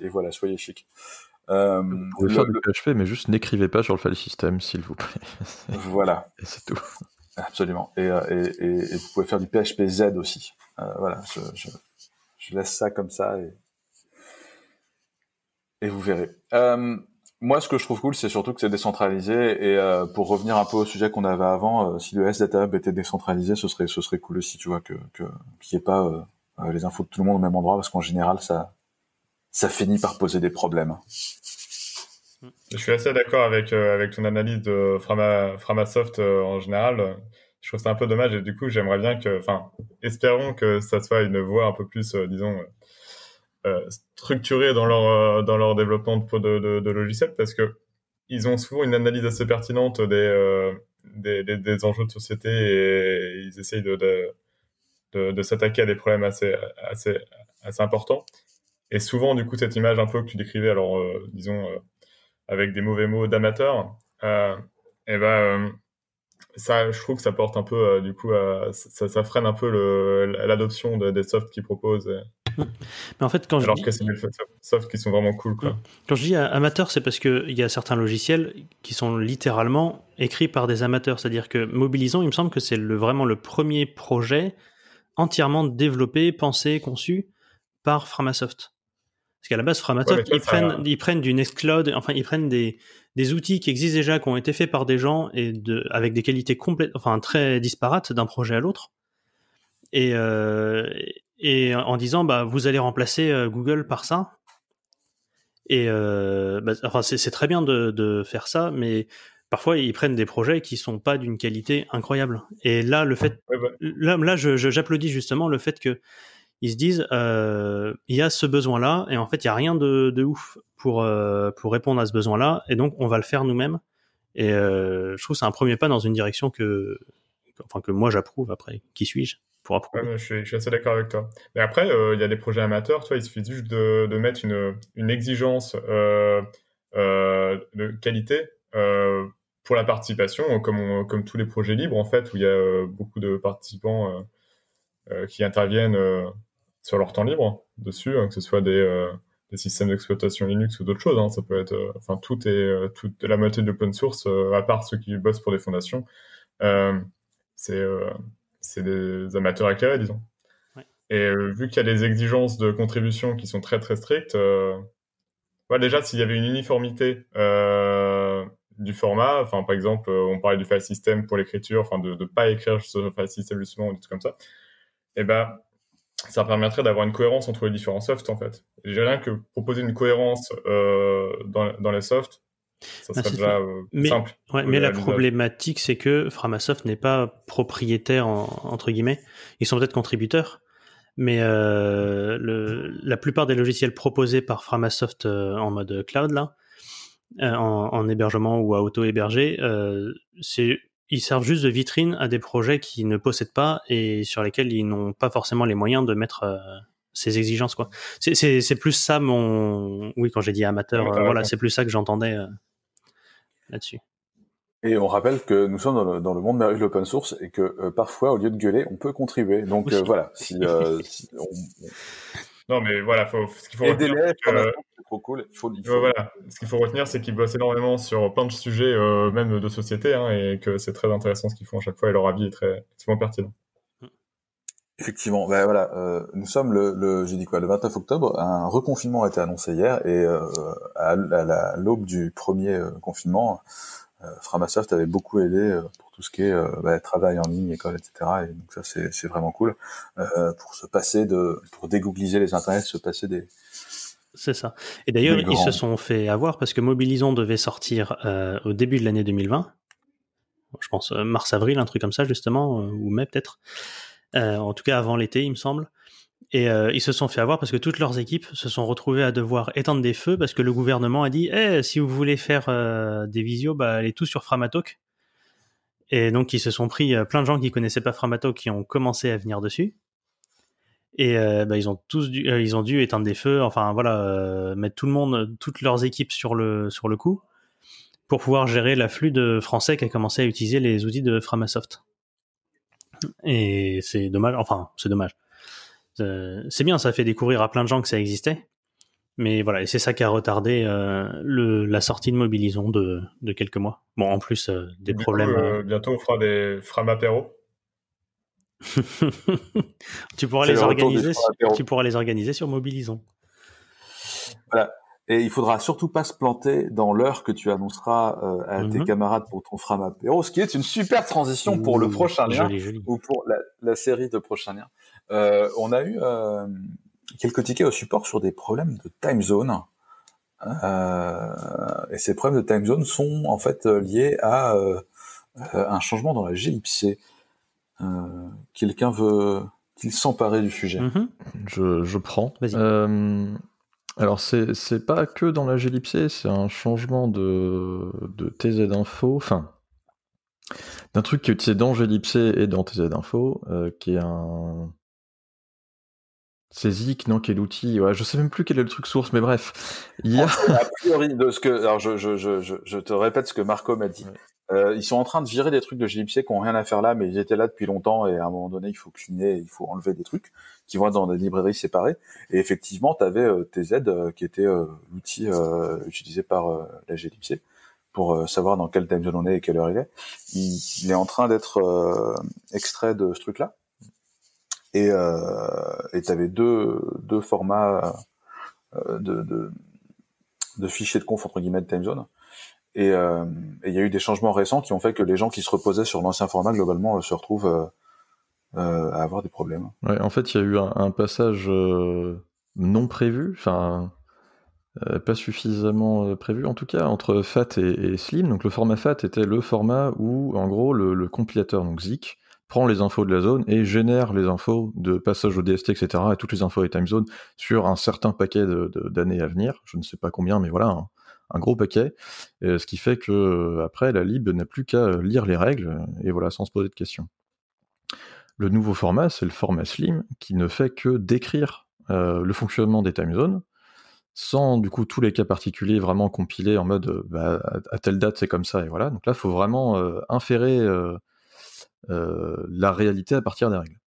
et, voilà, soyez chic. vous pouvez faire du PHP, mais juste n'écrivez pas sur le file system, s'il vous plaît. voilà. Et c'est tout. Absolument. Et, et, vous pouvez faire du PHP Z aussi. voilà, je, je, je, laisse ça comme ça et, et vous verrez. Moi, ce que je trouve cool, c'est surtout que c'est décentralisé. Et euh, pour revenir un peu au sujet qu'on avait avant, euh, si le S-Data Hub était décentralisé, ce serait, ce serait cool aussi, tu vois, que qu'il n'y ait pas euh, les infos de tout le monde au même endroit, parce qu'en général, ça, ça finit par poser des problèmes. Je suis assez d'accord avec avec ton analyse de Frama, Framasoft en général. Je trouve ça un peu dommage et du coup, j'aimerais bien que, enfin, espérons que ça soit une voie un peu plus, disons euh, structurés dans leur euh, dans leur développement de, logiciels parce que ils ont souvent une analyse assez pertinente des, euh, des, enjeux de société et ils essayent de, de s'attaquer à des problèmes assez, assez, assez importants. Et souvent, du coup, cette image un peu que tu décrivais, alors, disons, avec des mauvais mots d'amateur, euh, et ben, ça, je trouve que ça porte un peu, du coup, ça, ça, freine un peu l'adoption des softs qu'ils proposent. Mais en fait, quand Alors je que c'est des softs qui sont vraiment cool. Quoi. Quand je dis amateur, c'est parce qu'il y a certains logiciels qui sont littéralement écrits par des amateurs. C'est-à-dire que Mobilisant, il me semble que c'est le, vraiment le premier projet entièrement développé, pensé, conçu par Framasoft. Parce qu'à la base, Framasoft, ils, prennent, ils prennent du Nextcloud, enfin, ils prennent des, des outils qui existent déjà, qui ont été faits par des gens et de, avec des qualités complètes, enfin, très disparates d'un projet à l'autre. Et, euh, et en disant bah vous allez remplacer euh, Google par ça. Et euh, bah, enfin c'est très bien de, de, faire ça, mais parfois ils prennent des projets qui sont pas d'une qualité incroyable. Et là le fait, là, là j'applaudis justement le fait que ils se disent euh, il y a ce besoin là et en fait il y a rien de, de ouf pour euh, pour répondre à ce besoin là et donc on va le faire nous-mêmes. Et euh, je trouve c'est un premier pas dans une direction que enfin que moi j'approuve. Après qui suis-je pour je, suis, je, suis, assez d'accord avec toi. Mais après, il y a des projets amateurs, toi, il suffit juste de, de mettre une, une exigence de qualité pour la participation, comme, comme tous les projets libres, en fait, où il y a euh, beaucoup de participants euh, qui interviennent sur leur temps libre dessus, hein, que ce soit des, des systèmes d'exploitation Linux ou d'autres choses. Hein. Ça peut être, enfin, tout est, toute la moitié de l'open source, à part ceux qui bossent pour des fondations. c'est c'est des amateurs éclairés, disons. Et euh, vu qu'il y a des exigences de contribution qui sont très très strictes, euh, déjà s'il y avait une uniformité euh, du format, enfin par exemple on parlait du file system pour l'écriture, enfin de ne pas écrire sur le file system justement ou des trucs comme ça, et eh ben ça permettrait d'avoir une cohérence entre les différents softs en fait. J'ai rien que proposer une cohérence dans, dans les softs, ça ah, serait déjà euh, mais, simple. mais la problématique, c'est que Framasoft n'est pas propriétaire, entre guillemets. Ils sont peut-être contributeurs, mais euh, le, la plupart des logiciels proposés par Framasoft euh, en mode cloud, là, en, en, hébergement ou à auto-héberger, c'est ils servent juste de vitrine à des projets qui ne possèdent pas et sur lesquels ils n'ont pas forcément les moyens de mettre ces exigences quoi. C'est plus ça mon oui quand j'ai dit amateur, voilà c'est plus ça que j'entendais là-dessus. Et on rappelle que nous sommes dans le, dans le monde merveilleux de l'open source et que euh, parfois, au lieu de gueuler, on peut contribuer. Donc euh, voilà, si, euh, si on, Non, mais voilà, faut, ce qu'il faut retenir, les que- élèves, c'est trop cool. Il faut, il faut- Ouais, voilà. Ce qu'il faut retenir, c'est qu'ils bossent énormément sur plein de sujets, euh, même de société, hein, et que c'est très intéressant ce qu'ils font à chaque fois, et leur avis est très extrêmement pertinent. Effectivement, ben voilà, euh, nous sommes le, le j'ai dit quoi, le 29 octobre, un reconfinement a été annoncé hier et euh, à, à la- l'aube du premier confinement, Framasoft avait beaucoup aidé tout ce qui est euh, bah, travail en ligne, école, etc. Et donc ça c'est vraiment cool euh, pour se passer de, pour dégoogliser les internets, se passer des. C'est ça. Et d'ailleurs, ils se sont fait avoir parce que Mobilisons devait sortir euh, au début de l'année 2020. Je pense euh, mars-avril, un truc comme ça, justement, euh, ou mai peut-être. Euh, en tout cas, avant l'été, il me semble. Et euh, ils se sont fait avoir parce que toutes leurs équipes se sont retrouvées à devoir éteindre des feux parce que le gouvernement a dit Eh, si vous voulez faire euh, des visios, bah, allez tous sur Framatalk. Et donc, ils se sont pris euh, plein de gens qui connaissaient pas Framatalk qui ont commencé à venir dessus. Et euh, bah, ils ont tous dû, euh, ils ont dû éteindre des feux, enfin voilà, euh, mettre tout le monde, toutes leurs équipes sur le sur le coup pour pouvoir gérer l'afflux de Français qui a commencé à utiliser les outils de Framasoft. Et c'est dommage, enfin c'est dommage. Euh, c'est bien, ça fait découvrir à plein de gens que ça existait. Mais voilà, et c'est ça qui a retardé euh, le, la sortie de Mobilisons de, de quelques mois. Bon, en plus euh, des Du coup, problèmes. euh, bientôt, on fera des Framapéro. tu pourras les le organiser. Framapéro. Tu pourras les organiser sur Mobilisons. Et il faudra surtout pas se planter dans l'heure que tu annonceras euh, à tes Mhm. camarades pour ton Frama apéro, ce qui est une super transition pour le prochain lien. Joli, joli. ou pour la, la série de prochains liens. Euh, on a eu euh, quelques tickets au support sur des problèmes de time zone. Euh, et ces problèmes de time zone sont en fait liés à euh, un changement dans la GLPC. Euh, Quelqu'un veut-il s'emparer du sujet Mhm. Je, je prends. Euh, alors, c'est c'est pas que dans la glipsée, c'est un changement de, de TZ Info, enfin, d'un truc qui est utilisé dans glipsée et dans TZ Info, euh, qui est un. C'est Zik, non, qui est l'outil. Ouais, je sais même plus quel est le truc source, mais bref. Il y a. a priori de ce que alors je, je, je, je, je te répète ce que Marco m'a dit. Ouais. Euh, ils sont en train de virer des trucs de GLPC qui ont rien à faire là, mais ils étaient là depuis longtemps et à un moment donné il faut cleaner, il faut enlever des trucs qui vont être dans des librairies séparées. Et effectivement, tu avais TZ euh, qui était euh, l'outil euh, utilisé par euh, la GLPC pour euh, savoir dans quel time zone on est et quelle heure il est. Il, il est en train d'être euh, extrait de ce truc-là. Et tu avais deux, deux formats euh, de, de, fichiers de conf entre guillemets de time zone. Et euh, et il y a eu des changements récents qui ont fait que les gens qui se reposaient sur l'ancien format globalement euh, se retrouvent euh, euh, à avoir des problèmes. En fait, il y a eu un, passage euh, non prévu, enfin euh, pas suffisamment euh, prévu en tout cas, entre FAT et, Slim. Donc le format FAT était le format où, en gros, le, le compilateur, donc Zik, prend les infos de la zone et génère les infos de passage au DST, etc., et toutes les infos des time zones sur un certain paquet d'années à venir. Je ne sais pas combien, mais voilà, un, un gros paquet. Et ce qui fait que après, la lib n'a plus qu'à lire les règles, et voilà, sans se poser de questions. Le nouveau format, c'est le format Slim, qui ne fait que décrire euh, le fonctionnement des time zones, sans du coup tous les cas particuliers vraiment compilés en mode bah, à, telle date c'est comme ça, et voilà. Donc là, il faut vraiment euh, inférer euh, la réalité à partir des règles.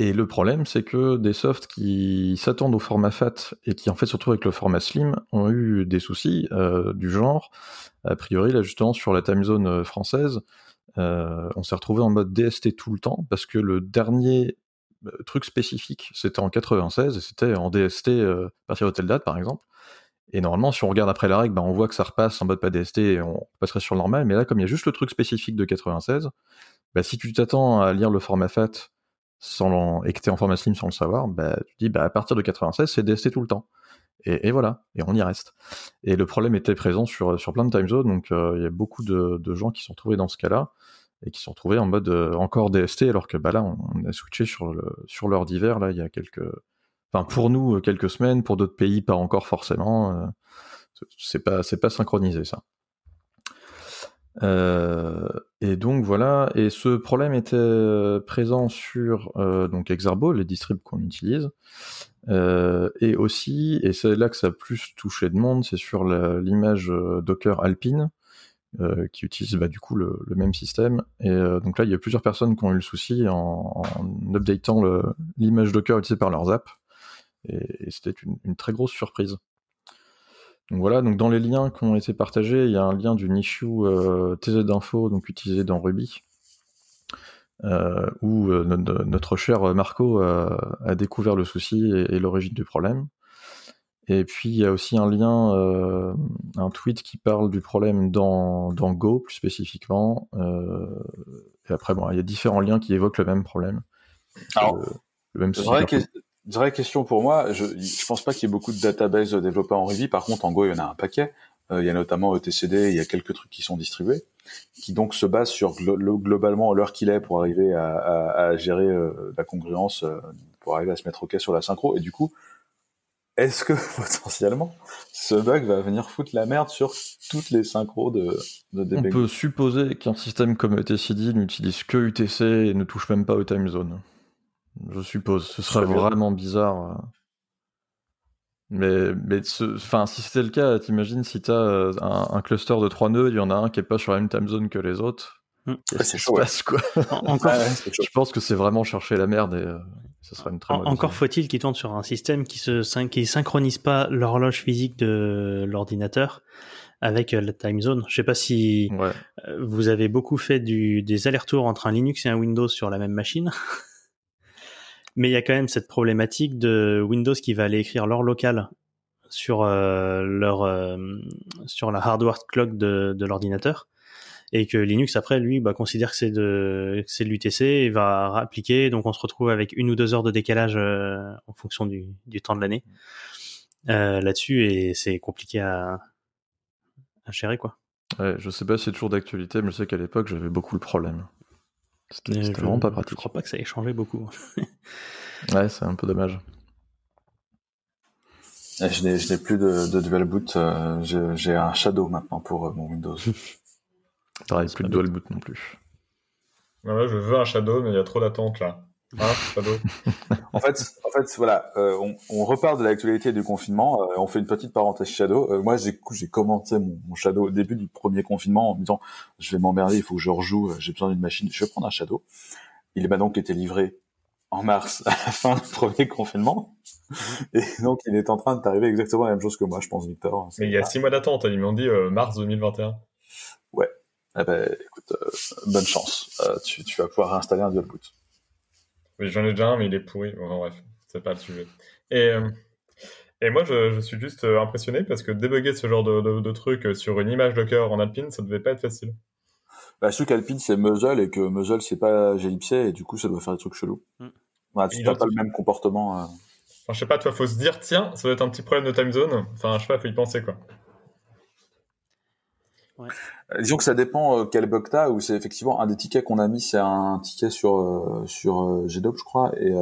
Et le problème, c'est que des softs qui s'attendent au format FAT et qui en fait se retrouvent avec le format Slim ont eu des soucis euh, du genre. A priori, là justement sur la time zone euh, française, euh, on s'est retrouvé en mode DST tout le temps parce que le dernier euh, truc spécifique, c'était en 96 et c'était en DST euh, à partir de telle date par exemple. Et normalement, si on regarde après la règle, bah, on voit que ça repasse en mode pas DST et on passerait sur le normal. Mais là, comme il y a juste le truc spécifique de 96, bah, si tu t'attends à lire le format FAT sans et que tu es en format slim sans le savoir, bah, tu dis bah, à partir de 96, c'est DST tout le temps. Et, voilà, et on y reste. Et le problème était présent sur, sur plein de time zones, donc euh, il y a beaucoup de, gens qui sont retrouvés dans ce cas-là et qui sont retrouvés en mode euh, encore DST, alors que bah, là, on, a switché sur, sur l'heure d'hiver, là, il y a quelques. Enfin, pour nous, euh, quelques semaines, pour d'autres pays, pas encore forcément. euh, c'est pas, c'est pas synchronisé, ça. Euh, et donc voilà, et ce problème était présent sur euh, donc Exarbo, les distribs qu'on utilise, et aussi, et c'est là que ça a plus touché de monde, c'est sur l'image Docker Alpine, qui utilisent bah, du coup le, même système. Et donc là, il y a plusieurs personnes qui ont eu le souci en, updatant l'image Docker utilisée par leurs apps. Et, c'était une, très grosse surprise. Donc voilà, donc dans les liens qui ont été partagés, il y a un lien d'une issue TZ-Info, donc utilisé dans Ruby, euh, où euh, notre, cher Marco a, découvert le souci et, l'origine du problème. Et puis il y a aussi un lien, euh, un tweet qui parle du problème dans, Go plus spécifiquement. et après, bon, il y a différents liens qui évoquent le même problème. Alors, le même vraie, vraie, question pour moi, je, je pense pas qu'il y ait beaucoup de databases développées en Ruby. Par contre, en Go, il y en a un paquet. il y a notamment ETCD, il y a quelques trucs qui sont distribués qui donc se base sur globalement l'heure qu'il est pour arriver à, gérer euh, la congruence, euh, pour arriver à se mettre OK sur la synchro. Et du coup, est-ce que potentiellement ce bug va venir foutre la merde sur toutes les synchros de, de On peut supposer qu'un système comme etcd n'utilise que UTC et ne touche même pas au time zone. Je suppose. Ce serait vraiment bizarre. Euh. Mais, mais enfin, si c'était le cas, t'imagines si t'as euh, un, un, cluster de trois nœuds, il y en a un qui est pas sur la même time zone que les autres. Mmh. c'est chaud. Passe, quoi? encore, je pense que c'est vraiment chercher la merde et euh, ça sera une très Encore faut-il qu'ils tournent sur un système qui se qui synchronise pas l'horloge physique de l'ordinateur avec euh, la time zone. Je sais pas si vous avez beaucoup fait du, des allers-retours entre un Linux et un Windows sur la même machine. Mais il y a quand même cette problématique de Windows qui va aller écrire leur local sur euh, leur euh, sur la hardware clock de, l'ordinateur et que Linux après lui bah, considère que c'est de c'est l'UTC et va appliquer donc on se retrouve avec une ou deux heures de décalage euh, en fonction du, du temps de l'année là-dessus et c'est compliqué à, à gérer quoi. Ouais, je sais pas si c'est toujours d'actualité mais je sais qu'à l'époque j'avais beaucoup le problème. C'était vraiment pas pratique. Je crois pas que ça ait changé beaucoup. ouais, c'est un peu dommage. Je n'ai plus de, de dual boot. Euh, j'ai un Shadow maintenant pour euh, mon Windows. Pareil, plus de dual boot non plus. Ouais, je veux un Shadow, mais il y a trop d'attente là. Hein, en fait, en fait, voilà, euh, on, on, repart de l'actualité du confinement. Euh, on fait une petite parenthèse Shadow. Euh, moi, j'ai j'ai commencé mon, mon, Shadow au début du premier confinement en me disant, je vais m'emmerder, il faut que je rejoue. J'ai besoin d'une machine. Je vais prendre un Shadow. Il m'a donc été livré en mars à la fin du premier confinement. Et donc, il est en train d'arriver exactement la même chose que moi, je pense, Victor. Mais il y a six mois d'attente. Ils m'ont dit mars 2021. Ouais. Eh ben, écoute, bonne chance. tu, tu vas pouvoir réinstaller un dual boot. Oui, j'en ai déjà un, mais il est pourri. Bon, bref, c'est pas le sujet. Et, euh, et moi, je, je, suis juste euh, impressionné parce que débugger ce genre de, de, de truc sur une image Docker en Alpine, ça devait pas être facile. Bah, surtout qu'Alpine, c'est Muzzle et que Muzzle, c'est pas Glipsy et du coup, ça doit faire des trucs chelous. Mm. tu n'as pas le même comportement. Euh... Enfin, je sais pas, toi, faut se dire, tiens, ça doit être un petit problème de time zone. Enfin, je sais pas, faut y penser, quoi. Ouais. Euh, disons que ça dépend euh, quel bug t'as, ou c'est effectivement un des tickets qu'on a mis, c'est un ticket sur euh, sur GDOP, je crois, et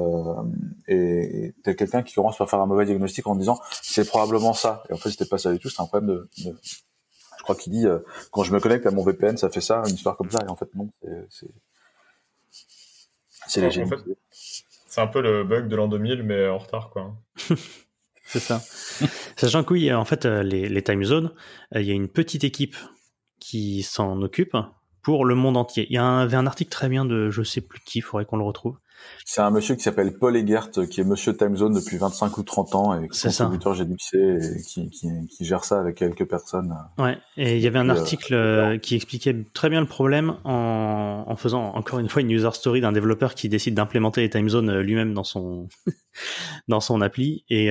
et t'as quelqu'un qui commence par faire un mauvais diagnostic en disant c'est probablement ça, et en fait c'était pas ça du tout, c'est un problème de, je crois qu'il dit quand je me connecte à mon VPN ça fait ça, une histoire comme ça, et en fait non, c'est c'est en fait, c'est un peu le bug de l'an 2000 mais en retard quoi. c'est ça. Sachant que oui, en fait, les, les time zones, il y a une petite équipe qui s'en occupe pour le monde entier. Il y avait un article très bien de je sais plus qui, il faudrait qu'on le retrouve. C'est un monsieur qui s'appelle Paul Egert, qui est monsieur Timezone depuis 25 ou 30 ans et qui est contributeur GDPC et qui, qui, qui, gère ça avec quelques personnes. Ouais, et il y avait un euh, article euh, qui expliquait très bien le problème en, en, faisant encore une fois une user story d'un développeur qui décide d'implémenter les time zones euh, lui-même dans son dans son appli et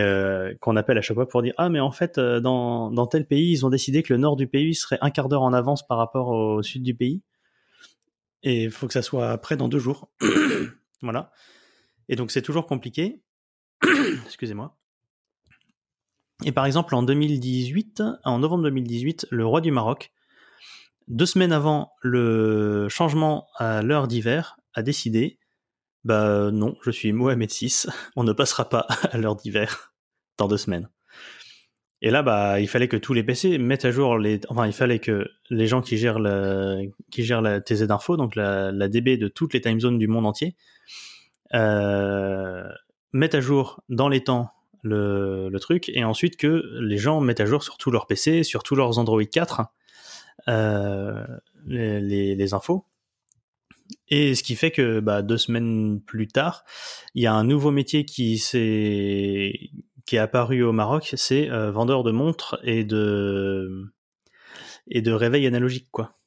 qu'on appelle à chaque fois pour dire ah mais en fait dans, dans tel pays ils ont décidé que le nord du pays serait un quart d'heure en avance par rapport au sud du pays et il faut que ça soit prêt dans deux jours. Voilà. Et donc c'est toujours compliqué. Excusez-moi. Et par exemple, en 2018, en novembre 2018, le roi du Maroc, deux semaines avant le changement à l'heure d'hiver, a décidé bah non, je suis Mohamed VI, on ne passera pas à l'heure d'hiver dans deux semaines. Et là, bah, il fallait que tous les PC mettent à jour les, enfin, il fallait que les gens qui gèrent la, qui gèrent la TZ d'info, donc la, la, DB de toutes les time zones du monde entier, euh, mettent à jour dans les temps le, le, truc, et ensuite que les gens mettent à jour sur tous leurs PC, sur tous leurs Android 4, les, les, infos. Et ce qui fait que bah, deux semaines plus tard, il y a un nouveau métier qui s'est qui est apparu au Maroc, c'est vendeur de montres et de et de réveil analogique quoi.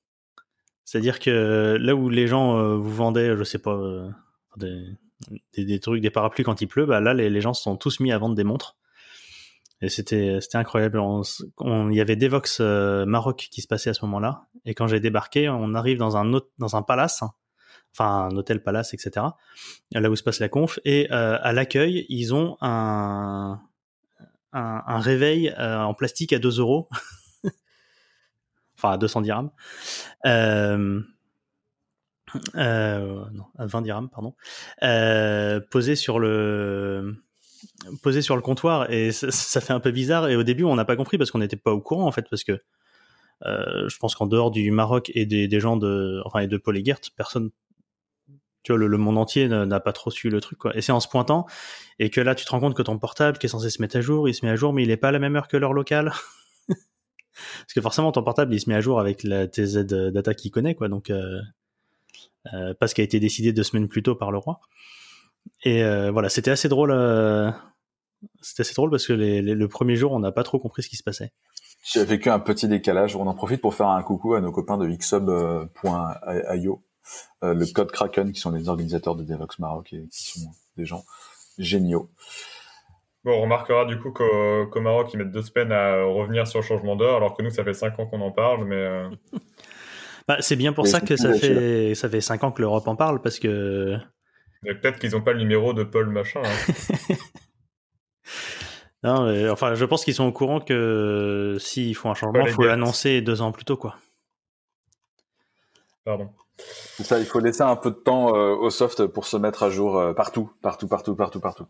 C'est-à-dire que là où les gens vous vendaient, je sais pas, des, des, trucs, des parapluies quand il pleut, bah là les, les gens se sont tous mis à vendre des montres et c'était c'était incroyable. Il y avait Devox euh, Maroc qui se passait à ce moment-là. Et quand j'ai débarqué, on arrive dans un autre, dans un palace, enfin un hôtel palace, etc. Là où se passe la conf. Et euh, à l'accueil, ils ont un un, réveil euh, en plastique à 2 euros. enfin à 200 dirhams. Euh, non, à 20 dirhams, pardon. posé sur le posé sur le comptoir et ça, fait un peu bizarre. Et au début, on n'a pas compris parce qu'on n'était pas au courant en fait, parce que euh, je pense qu'en dehors du Maroc et des, gens de, enfin, et de Paul personne, tu vois, le, monde entier n'a pas trop su le truc, quoi. Et c'est en se pointant et que là, tu te rends compte que ton portable, qui est censé se mettre à jour, il se met à jour, mais il est pas à la même heure que l'heure locale. parce que forcément, ton portable, il se met à jour avec la TZ data qu'il connaît, quoi. Donc, euh, euh, pas ce qui a été décidé deux semaines plus tôt par le roi. Et euh, voilà, c'était assez drôle. C'était assez drôle parce que le premier jour, on n'a pas trop compris ce qui se passait. J'ai vécu un petit décalage. On en profite pour faire un coucou à nos copains de xsub.io, le code Kraken, qui sont les organisateurs de Devox Maroc et qui sont des gens géniaux. Bon, on remarquera du coup qu'au Maroc, ils mettent deux semaines à revenir sur le changement d'heure, alors que nous, ça fait cinq ans qu'on en parle, mais. Bah, c'est bien pour ça que ça fait, ça fait cinq ans que l'Europe en parle, parce que Peut-être qu'ils n'ont pas le numéro de Paul machin. Hein. non, enfin, je pense qu'ils sont au courant que s'ils font un changement, il faut l'annoncer deux ans plus tôt, quoi. Pardon. Il faut laisser un peu de temps euh, au soft pour se mettre à jour euh, partout, partout, partout, partout, partout.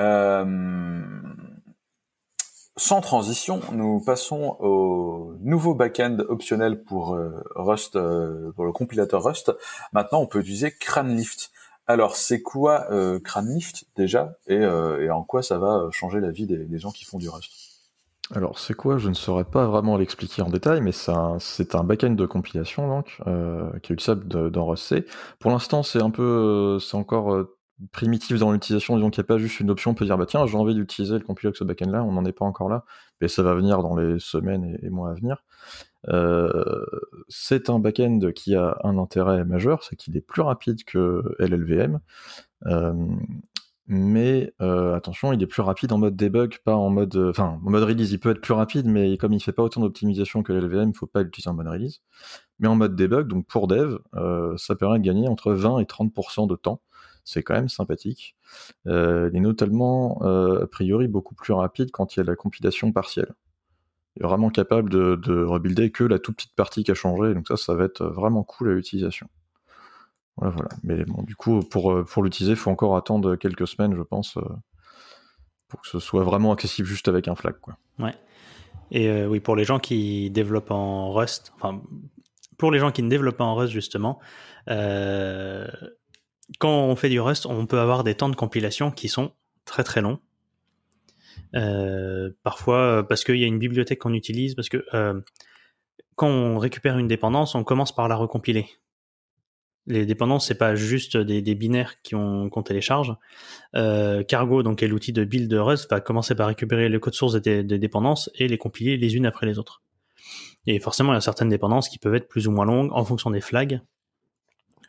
Euh, sans transition, nous passons au nouveau backend optionnel pour euh, Rust, euh, pour le compilateur Rust. Maintenant, on peut utiliser CranLift. Alors, c'est quoi euh, CranLift déjà? Et, en quoi ça va changer la vie des, gens qui font du Rust? Alors c'est quoi? Je ne saurais pas vraiment l'expliquer en détail, mais c'est un, backend de compilation donc qui est utilisable dans Rust. Pour l'instant, c'est un peu, c'est encore primitif dans l'utilisation, disons qu'il n'y a pas juste une option, on peut dire bah tiens j'ai envie d'utiliser le compiler ce backend là, on n'en est pas encore là, mais ça va venir dans les semaines et, mois à venir. Euh, c'est un backend qui a un intérêt majeur, c'est qu'il est plus rapide que LLVM, euh, mais euh, attention, il est plus rapide en mode debug, pas en mode, enfin en mode release, il peut être plus rapide, mais comme il fait pas autant d'optimisation que l'LVM, il faut pas l'utiliser en mode release. Mais en mode debug, donc pour dev, ça permet de gagner entre 20 et 30% de temps c'est quand même sympathique. Euh, il est notamment, euh, a priori, beaucoup plus rapide quand il y a la compilation partielle. Il est vraiment capable de, rebuilder que la toute petite partie qui a changé, donc ça, ça va être vraiment cool à l'utilisation. Voilà, voilà. Mais bon, du coup, pour, euh, pour l'utiliser, il faut encore attendre quelques semaines, je pense, pour que ce soit vraiment accessible juste avec un flag. Quoi. Ouais. Et oui, pour les gens qui développent en Rust, enfin, pour les gens qui ne développent pas en Rust, justement, quand on fait du Rust, on peut avoir des temps de compilation qui sont très très longs. Euh, parfois parce qu'il y a une bibliothèque qu'on utilise, parce que euh, quand on récupère une dépendance, on commence par la recompiler. Les dépendances, c'est pas juste des, binaires qu'on télécharge. Euh, Cargo, donc est l'outil de build de Rust, va commencer par récupérer le code source des, des, dépendances et les compiler les unes après les autres. Et forcément, il y a certaines dépendances qui peuvent être plus ou moins longues en fonction des flags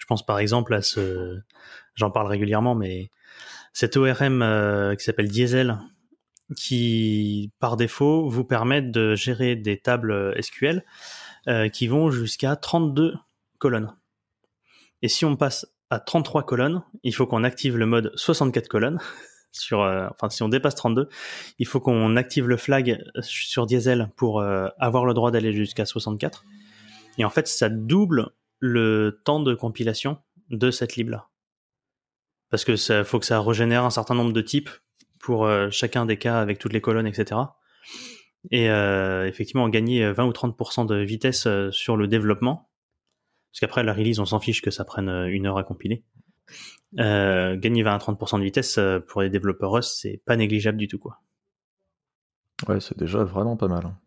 pense par exemple à ce, j'en parle régulièrement, mais cet ORM euh, qui s'appelle Diesel, qui par défaut vous permet de gérer des tables SQL euh, qui vont jusqu'à 32 colonnes. Et si on passe à 33 colonnes, il faut qu'on active le mode 64 colonnes. Sur, euh, enfin, si on dépasse 32, il faut qu'on active le flag sur Diesel pour avoir le droit d'aller jusqu'à 64. Et en fait, ça double le temps de compilation de cette lib-là. Parce que ça faut que ça régénère un certain nombre de types pour euh, chacun des cas avec toutes les colonnes, etc. Et euh, effectivement, gagner 20 ou 30% de vitesse euh, sur le développement, parce qu'après la release, on s'en fiche que ça prenne une heure à compiler. gagner 20 à 30% de vitesse pour les développeurs Rust, c'est pas négligeable du tout, quoi. Ouais, c'est déjà vraiment pas mal. Hein.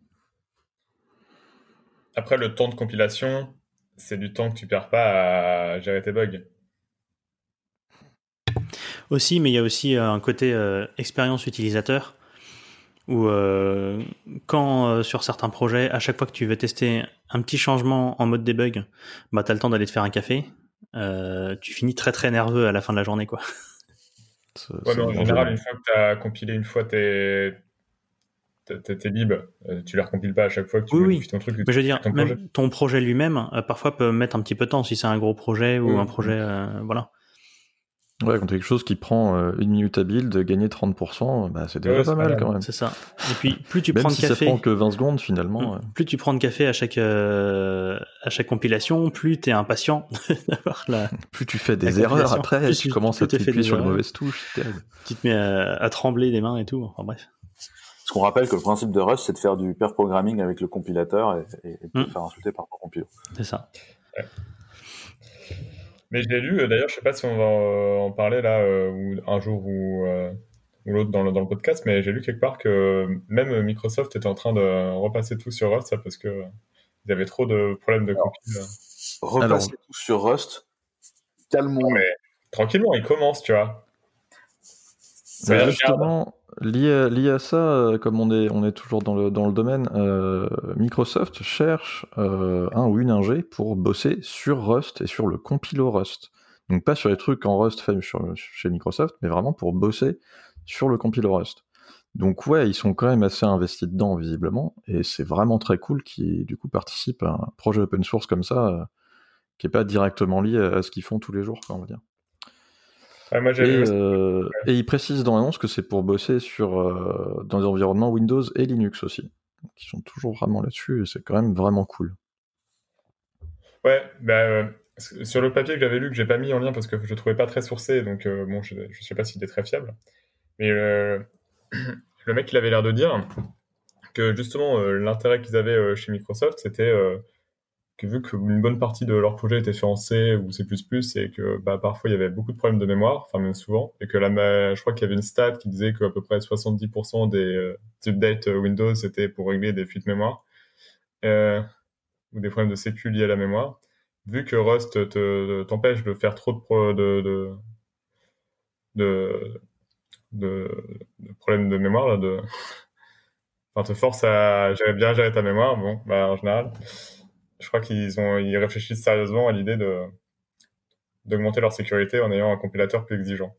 après, le temps de compilation, c'est du temps que tu perds pas à gérer tes bugs. Aussi, mais il y a aussi un côté expérience utilisateur où quand sur certains projets, à chaque fois que tu veux tester un petit changement en mode debug, bah, tu as le temps d'aller te faire un café. tu finis très très nerveux à la fin de la journée. quoi. Ouais, mais en général, une fois que tu as compilé une fois tes, tes, libs, euh, tu les recompiles pas à chaque fois que tu oui, ton truc. Mais je veux dire, ton même projet. ton projet lui-même, euh, parfois peut mettre un petit peu de temps si c'est un gros projet ou un projet, euh, voilà. Ouais, quand tu quelque chose qui prend une minute à build, gagner 30%, bah, c'est déjà pas mal, quand même. C'est ça. Et puis, plus tu prends de café. ça prend que 20 secondes, finalement. Mm. Plus tu prends de café à chaque, à chaque compilation, plus tu es impatient d'avoir la. plus tu fais des erreurs après, plus tu, commences à t'appuyer sur les mauvaises touches. Tu te mets à, à, trembler des mains et tout. Enfin, bref. Parce qu'on rappelle que le principe de Rust, c'est de faire du pair programming avec le compilateur et, de mm. faire insulter par le compileur. C'est ça. Mais j'ai lu, euh, d'ailleurs, je sais pas si on va euh, en parler là, euh, ou un jour ou, ou l'autre dans le, dans le podcast, mais j'ai lu quelque part que même Microsoft était en train de repasser tout sur Rust, ça, parce que il y avait trop de problèmes de compilation. Repasser tout sur Rust, calmons. Mais tranquillement, il commence, tu vois. Justement, Lié, à ça, euh, comme on est, on est toujours dans le, dans le domaine, euh, Microsoft cherche euh, un ou une ingé pour bosser sur Rust et sur le compilo Rust. Donc pas sur les trucs en Rust fait chez Microsoft, mais vraiment pour bosser sur le compilo Rust. Donc ouais, ils sont quand même assez investis dedans visiblement, et c'est vraiment très cool qu'ils du coup participent à un projet open source comme ça, qui est pas directement lié à ce qu'ils font tous les jours, on va dire. Euh, et, il précise dans l'annonce que c'est pour bosser sur, euh, dans des environnements Windows et Linux aussi. qui sont toujours vraiment là-dessus et c'est quand même vraiment cool. Ouais, bah, euh, sur le papier que j'avais lu, que j'ai pas mis en lien parce que je trouvais pas très sourcé, donc bon, je, ne sais pas s'il est très fiable. Mais le mec, il avait l'air de dire que justement, l'intérêt qu'ils avaient chez Microsoft, c'était que vu qu'une bonne partie de leur projet était fait en C ou C++, et que bah, parfois il y avait beaucoup de problèmes de mémoire, enfin même souvent, et que là, je crois qu'il y avait une stat qui disait qu'à peu près 70% des euh, updates Windows c'était pour régler des fuites mémoire euh, ou des problèmes de sécu liés à la mémoire. Vu que Rust t'empêche de faire trop de, problèmes de mémoire, de... enfin, te force à bien gérer ta mémoire, bon, bah, en général je crois qu'ils ont, ils réfléchissent sérieusement à l'idée de d'augmenter leur sécurité en ayant un compilateur plus exigeant.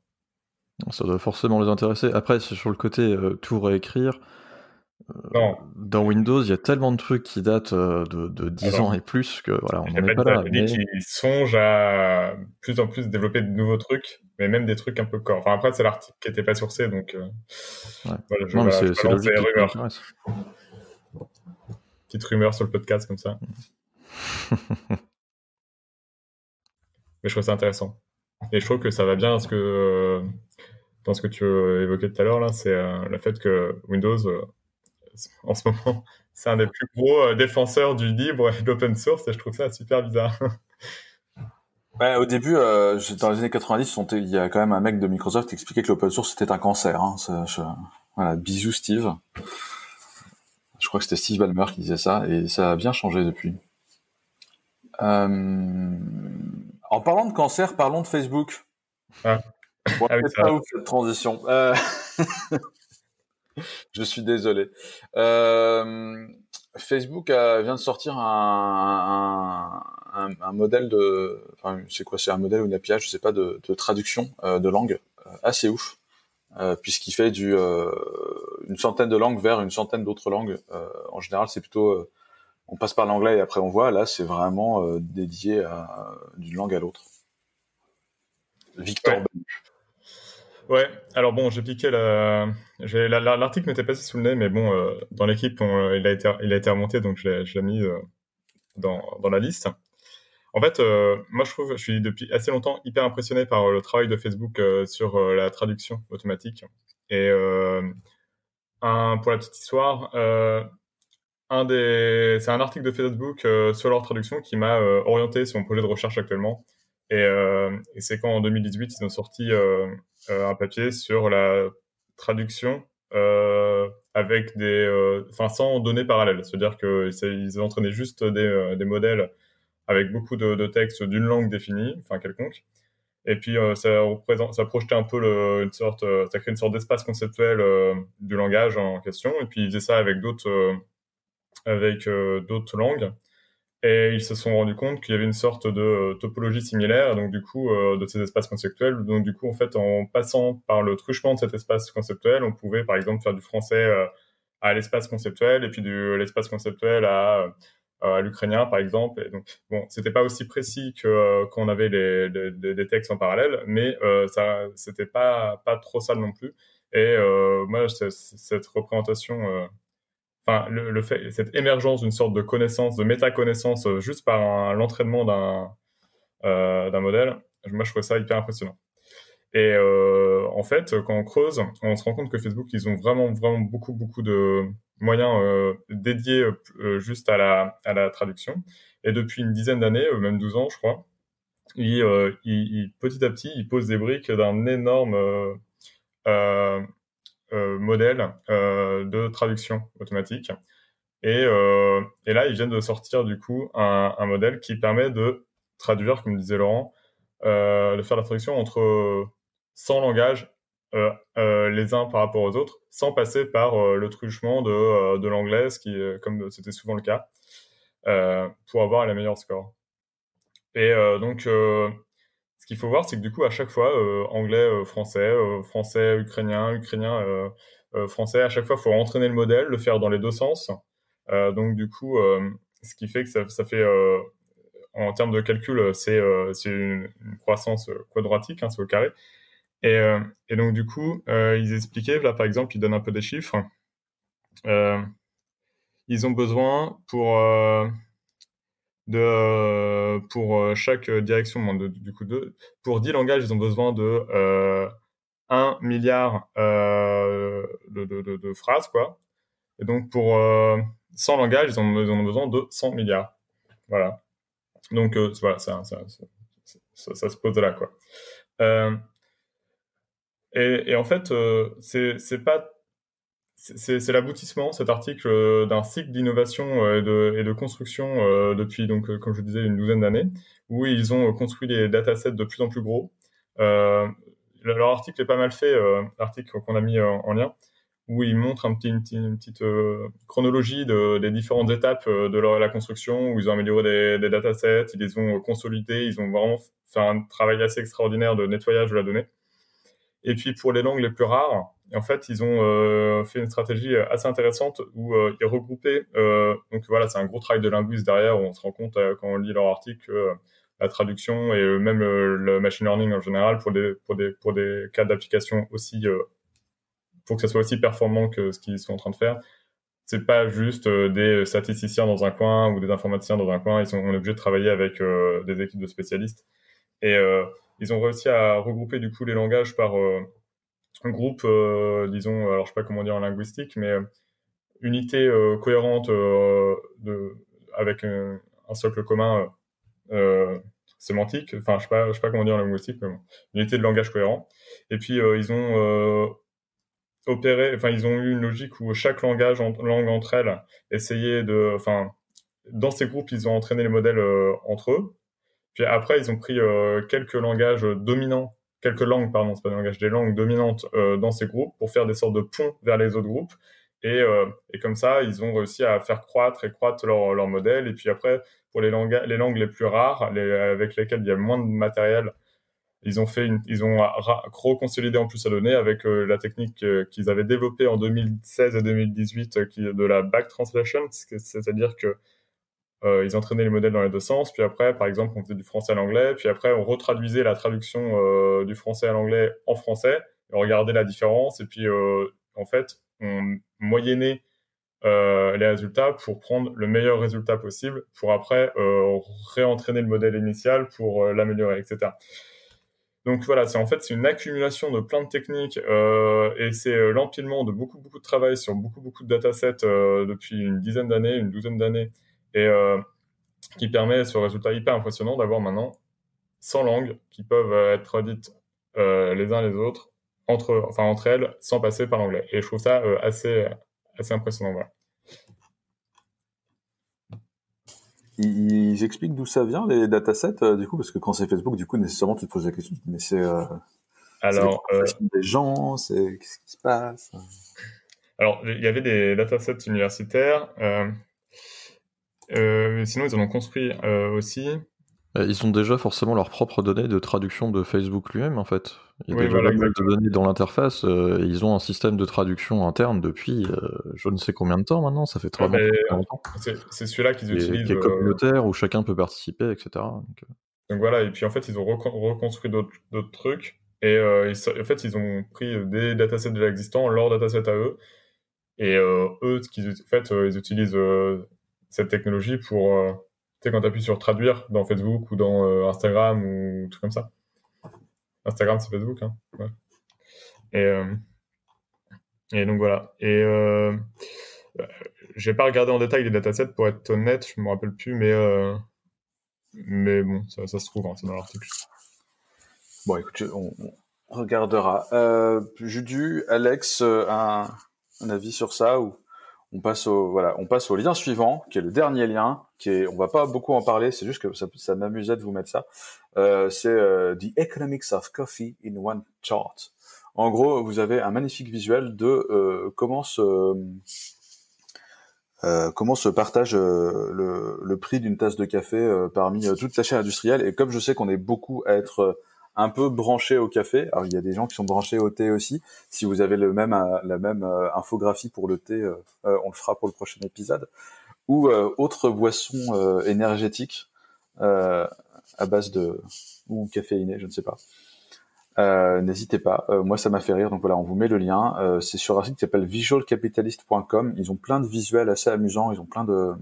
Ça doit forcément les intéresser. Après, sur le côté euh, tout réécrire, euh, dans Windows, il y a tellement de trucs qui datent euh, de, de 10 ans et plus que voilà, on n'en est pas là. Mais... Ils songent à plus en plus développer de nouveaux trucs, mais même des trucs un peu corps. Enfin, après, c'est l'article qui n'était pas sourcé, donc ouais. voilà, je, non, c'est logique. Petite rumeur sur le podcast comme ça. Mais je trouve ça intéressant. Et je trouve que ça va bien ce que, dans ce que tu évoquais tout à l'heure, là, c'est euh, le fait que Windows, euh, en ce moment, c'est un des plus gros euh, défenseurs du libre et de l'open source, et je trouve ça super bizarre. Au début, dans les années 90, il y a quand même un mec de Microsoft qui expliquait que l'open source c'était un cancer. Hein. Voilà, bisous Steve. Je crois que c'était Steve Ballmer qui disait ça, et ça a bien changé depuis. Euh, en parlant de cancer, parlons de Facebook. Ah. Bon, ah pas ouf cette transition. Euh... je suis désolé. Euh... Facebook a, vient de sortir un, un, un, modèle de, enfin, c'est quoi, c'est un modèle ou une API, je sais pas, de, de traduction euh, de langue assez ouf, puisqu'il fait du une centaine de langues vers une centaine d'autres langues. en général, c'est plutôt on passe par l'anglais et après on voit. Là, c'est vraiment euh, dédié d'une langue à l'autre. Victor. Ouais. Alors bon, j'ai piqué la. L'article m'était passé sous le nez, mais bon, euh, dans l'équipe, il a été, il a été remonté, donc je l'ai mis euh, dans, la liste. En fait, moi, je trouve, je suis depuis assez longtemps hyper impressionné par le travail de Facebook sur la traduction automatique. Et pour la petite histoire, des, c'est un article de Facebook euh, sur leur traduction qui m'a euh, orienté sur mon projet de recherche actuellement. Et, euh, c'est quand en 2018 ils ont sorti un papier sur la traduction avec des, enfin sans données parallèles. C'est-à-dire qu'ils entraînaient juste des, modèles avec beaucoup de, textes d'une langue définie, enfin quelconque. Et puis ça représente, ça projetait un peu une sorte, ça crée une sorte d'espace conceptuel du langage en question. Et puis ils faisaient ça avec d'autres, avec d'autres langues. Et ils se sont rendus compte qu'il y avait une sorte de euh, topologie similaire, donc du coup, euh, de ces espaces conceptuels. Donc du coup, en fait, en passant par le truchement de cet espace conceptuel, on pouvait, par exemple, faire du français euh, à l'espace conceptuel et puis de l'espace conceptuel à, l'ukrainien, par exemple. Et donc, bon, c'était pas aussi précis que qu'on avait les, les, textes en parallèle, mais ça, c'était pas pas trop ça non plus. Et moi, cette représentation enfin, le, fait, cette émergence d'une sorte de connaissance, de méta-connaissance euh, juste par l'entraînement d'un euh, modèle, moi je trouve ça hyper impressionnant. Et euh, en fait, quand on creuse, on se rend compte que Facebook, ils ont vraiment, vraiment beaucoup, beaucoup de moyens euh, dédiés juste à la, à la traduction. Et depuis une dizaine d'années, même 12 ans, je crois, ils, ils, petit à petit, ils posent des briques d'un énorme modèle euh, de traduction automatique. Et, euh, et, là, ils viennent de sortir du coup un, modèle qui permet de traduire, comme disait Laurent, de faire la traduction entre 100 langages euh, les uns par rapport aux autres, sans passer par le truchement de, de l'anglais, qui, comme c'était souvent le cas, pour avoir les meilleurs scores. Et donc, ce qu'il faut voir, c'est que du coup, à chaque fois, euh, anglais, euh, français, euh, français, ukrainien, ukrainien, français, à chaque fois, il faut entraîner le modèle, le faire dans les deux sens. donc, du coup, ce qui fait que ça, fait, en termes de calcul, c'est une, une, croissance quadratique, hein, c'est au carré. Et, et, donc, du coup, ils expliquaient, là, par exemple, ils donnent un peu des chiffres. ils ont besoin pour de, euh, pour euh, chaque direction, du coup, de, pour 10 langages, ils ont besoin de euh, 1 milliard euh, de, de, de, phrases, quoi. Et donc, pour 100 langages, ils ont, ont, besoin de 100 milliards. Voilà. Donc, voilà, ça, ça, ça, ça, se pose là, quoi. Et, et, en fait, c'est pas c'est l'aboutissement, cet article, euh, d'un cycle d'innovation euh, et de, construction euh, depuis, donc, comme je disais, une douzaine d'années, où ils ont construit des datasets de plus en plus gros. leur article est pas mal fait, l'article qu'on a mis en, lien, où ils montrent une, petite chronologie de, des différentes étapes de la construction, où ils ont amélioré des datasets, ils les ont consolidés, ils ont vraiment fait un travail assez extraordinaire de nettoyage de la donnée. Et puis pour les langues les plus rares, en fait, ils ont euh, fait une stratégie assez intéressante où euh, ils regroupaient. Euh, donc voilà, c'est un gros travail de linguiste derrière où on se rend compte quand on lit leur article la traduction et même le machine learning en général pour des pour des pour des cas d'application aussi pour que ça soit aussi performant que ce qu'ils sont en train de faire. C'est pas juste des statisticiens dans un coin ou des informaticiens dans un coin. Ils sont on est obligé de travailler avec des équipes de spécialistes et ils ont réussi à regrouper du coup les langages par un groupe, euh, disons, alors je sais pas comment dire en linguistique, mais euh, unité euh, cohérente avec un, socle commun sémantique, enfin je sais pas, je sais pas comment dire en linguistique, mais bon, unité de langage cohérent. Et puis ils ont opéré, enfin ils ont eu une logique où chaque langage, en, langue entre elles, essayait de, enfin dans ces groupes ils ont entraîné les modèles entre eux. Puis après ils ont pris quelques langages dominants quelques langues, pardon, c'est pas des langages, des langues dominantes euh, dans ces groupes pour faire des sortes de ponts vers les autres groupes. Et, euh, comme ça, ils ont réussi à faire croître et croître leur, leur modèle. Et puis après, pour les langues, les langues les plus rares, avec lesquelles il y a moins de matériel, ils ont fait ils ont reconsolidé en plus la donnée avec euh, la technique qu'ils avaient développée en 2016 et 2018 qui, de la back translation, c'est-à-dire que euh, ils entraînaient les modèles dans les deux sens. Puis après, par exemple, on faisait du français à l'anglais. Puis après, on retraduisait la traduction euh, du français à l'anglais en français. On regardait la différence. Et puis, euh, en fait, on moyennait les résultats pour prendre le meilleur résultat possible pour après réentraîner le modèle initial pour l'améliorer, etc. Donc voilà, c'est en fait c'est une accumulation de plein de techniques et c'est l'empilement de beaucoup beaucoup de travail sur beaucoup beaucoup de datasets depuis une dizaine d'années, une douzaine d'années et euh, qui permet ce résultat hyper impressionnant d'avoir maintenant 100 langues qui peuvent euh, être dites euh, les uns les autres entre, enfin, entre elles sans passer par l'anglais. Et je trouve ça assez, assez impressionnant. Voilà. Ils, expliquent d'où ça vient les datasets, euh, du coup, parce que quand c'est Facebook, du coup, nécessairement, tu te poses la question, mais c'est. Alors, des gens, c'est qu'est-ce qui se passe? Alors, il y avait des datasets universitaires. Sinon, ils en ont construit aussi. Euh, ils ont déjà forcément leurs propres données de traduction de Facebook lui-même, en fait. Il y a déjà voilà, de données dans l'interface. Euh, ils ont un système de traduction interne depuis euh, je ne sais combien de temps maintenant. Ça fait très longtemps. C'est celui-là qu'ils utilisent. Qui est communautaire, où chacun peut participer, etc. Donc, voilà, et puis en fait, ils ont reconstruit d'autres trucs. Et en fait, ils ont pris des datasets déjà existants, leurs datasets à eux. Et eux, ce qu'ils, en fait, ils utilisent cette technologie pour sais, quand tu appuies sur traduire dans Facebook ou dans euh, Instagram ou tout comme ça. Instagram, c'est Facebook. Hein. Et, euh, et donc voilà. Et euh, j'ai pas regardé en détail les datasets pour être honnête, je me rappelle plus, mais, euh, mais bon, ça, se trouve, hein, c'est dans l'article. Bon, écoute, on, regardera. Euh, Judu, Alex, un, un, avis sur ça ou? On passe au voilà, on passe au lien suivant, qui est le dernier lien, qui est, on va pas beaucoup en parler, c'est juste que ça, ça m'amusait de vous mettre ça. Euh, c'est euh, The Economics of Coffee in One Chart. En gros, vous avez un magnifique visuel de euh, comment se comment se partage le, prix d'une tasse de café parmi toute la chaîne industrielle. Et comme je sais qu'on est beaucoup à être un peu branché au café. Alors il y a des gens qui sont branchés au thé aussi. Si vous avez le même euh, la même euh, infographie pour le thé, euh, on le fera pour le prochain épisode. Ou autre boisson énergétique à base de ou caféiné, je ne sais pas. N'hésitez pas. moi, ça m'a fait rire. Donc voilà, on vous met le lien. c'est sur un site qui s'appelle visualcapitalist.com. Ils ont plein de visuels assez amusants. Ils ont plein de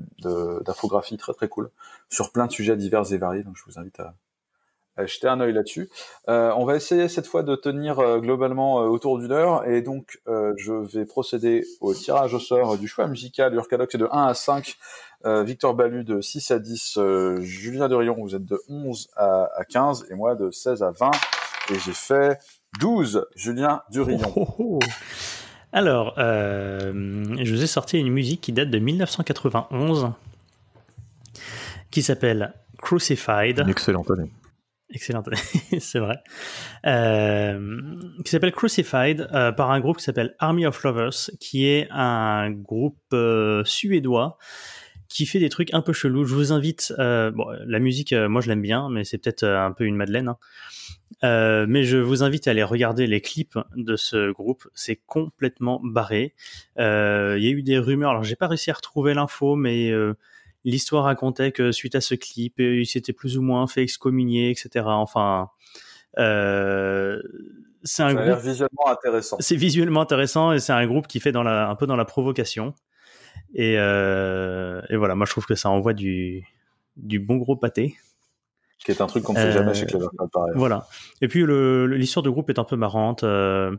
d'infographies très très cool sur plein de sujets divers et variés. Donc je vous invite à, jeter un œil là-dessus. Euh, on va essayer cette fois de tenir euh, globalement euh, autour d'une heure et donc je vais procéder au tirage au sort du choix musical. Urcalox est de 1 à 5, Victor Balu de 6 à 10, Julien Durion, vous êtes de 11 à, 15 et moi de 16 à 20 et j'ai fait 12, Julien Durion. Oh, oh, oh. Alors, je vous ai sorti une musique qui date de 1991 qui s'appelle Crucified. Une excellente année. Excellente, c'est vrai. Euh, qui s'appelle Crucified euh, par un groupe qui s'appelle Army of Lovers, qui est un groupe euh, suédois qui fait des trucs un peu chelous. Je vous invite. bon, la musique, moi je l'aime bien, mais c'est peut-être un peu une madeleine. Hein. mais je vous invite à aller regarder les clips de ce groupe. C'est complètement barré. Il y a eu des rumeurs. Alors j'ai pas réussi à retrouver l'info, mais L'histoire racontait que suite à ce clip, euh, il s'était plus ou moins fait excommunier, etc. Enfin, euh, c'est un groupe visuellement intéressant. C'est visuellement intéressant et c'est un groupe qui fait dans la, un peu dans la provocation. Et, euh, et voilà, moi je trouve que ça envoie du, du bon gros pâté qui est un truc qu'on ne fait jamais chez Clever pareil. Voilà. Et puis l'histoire du groupe est un peu marrante. Euh,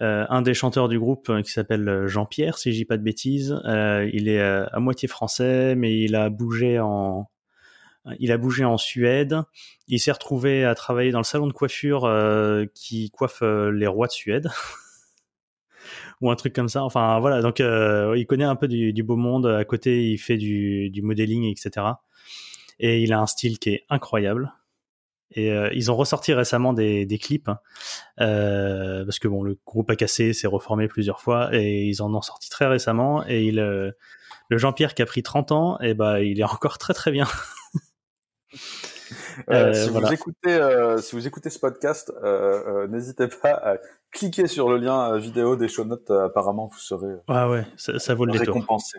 euh, un des chanteurs du groupe euh, qui s'appelle Jean-Pierre, si je dis pas de bêtises, il est à moitié français, mais il a bougé en il a bougé en Suède. Il s'est retrouvé à travailler dans le salon de coiffure qui coiffe les rois de Suède. ou un truc comme ça. Enfin voilà, donc il connaît un peu du, du, beau monde. À côté, il fait du, du modeling, etc et il a un style qui est incroyable. Et euh, ils ont ressorti récemment des, des clips hein. euh, parce que bon, le groupe a cassé, s'est reformé plusieurs fois et ils en ont sorti très récemment. Et il, euh, le Jean-Pierre qui a pris 30 ans, et eh ben il est encore très très bien. Si, vous écoutez, si vous écoutez ce podcast, n'hésitez pas à cliquer sur le lien vidéo des show notes. apparemment, vous serez ah ouais, ça, ça vaut le récompensé.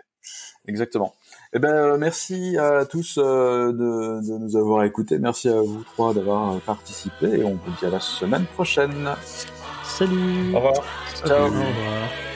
Exactement. Eh ben, merci à tous de, de, nous avoir écoutés. Merci à vous trois d'avoir participé et on vous dit à la semaine prochaine. Salut. Au revoir. Ciao. Au revoir.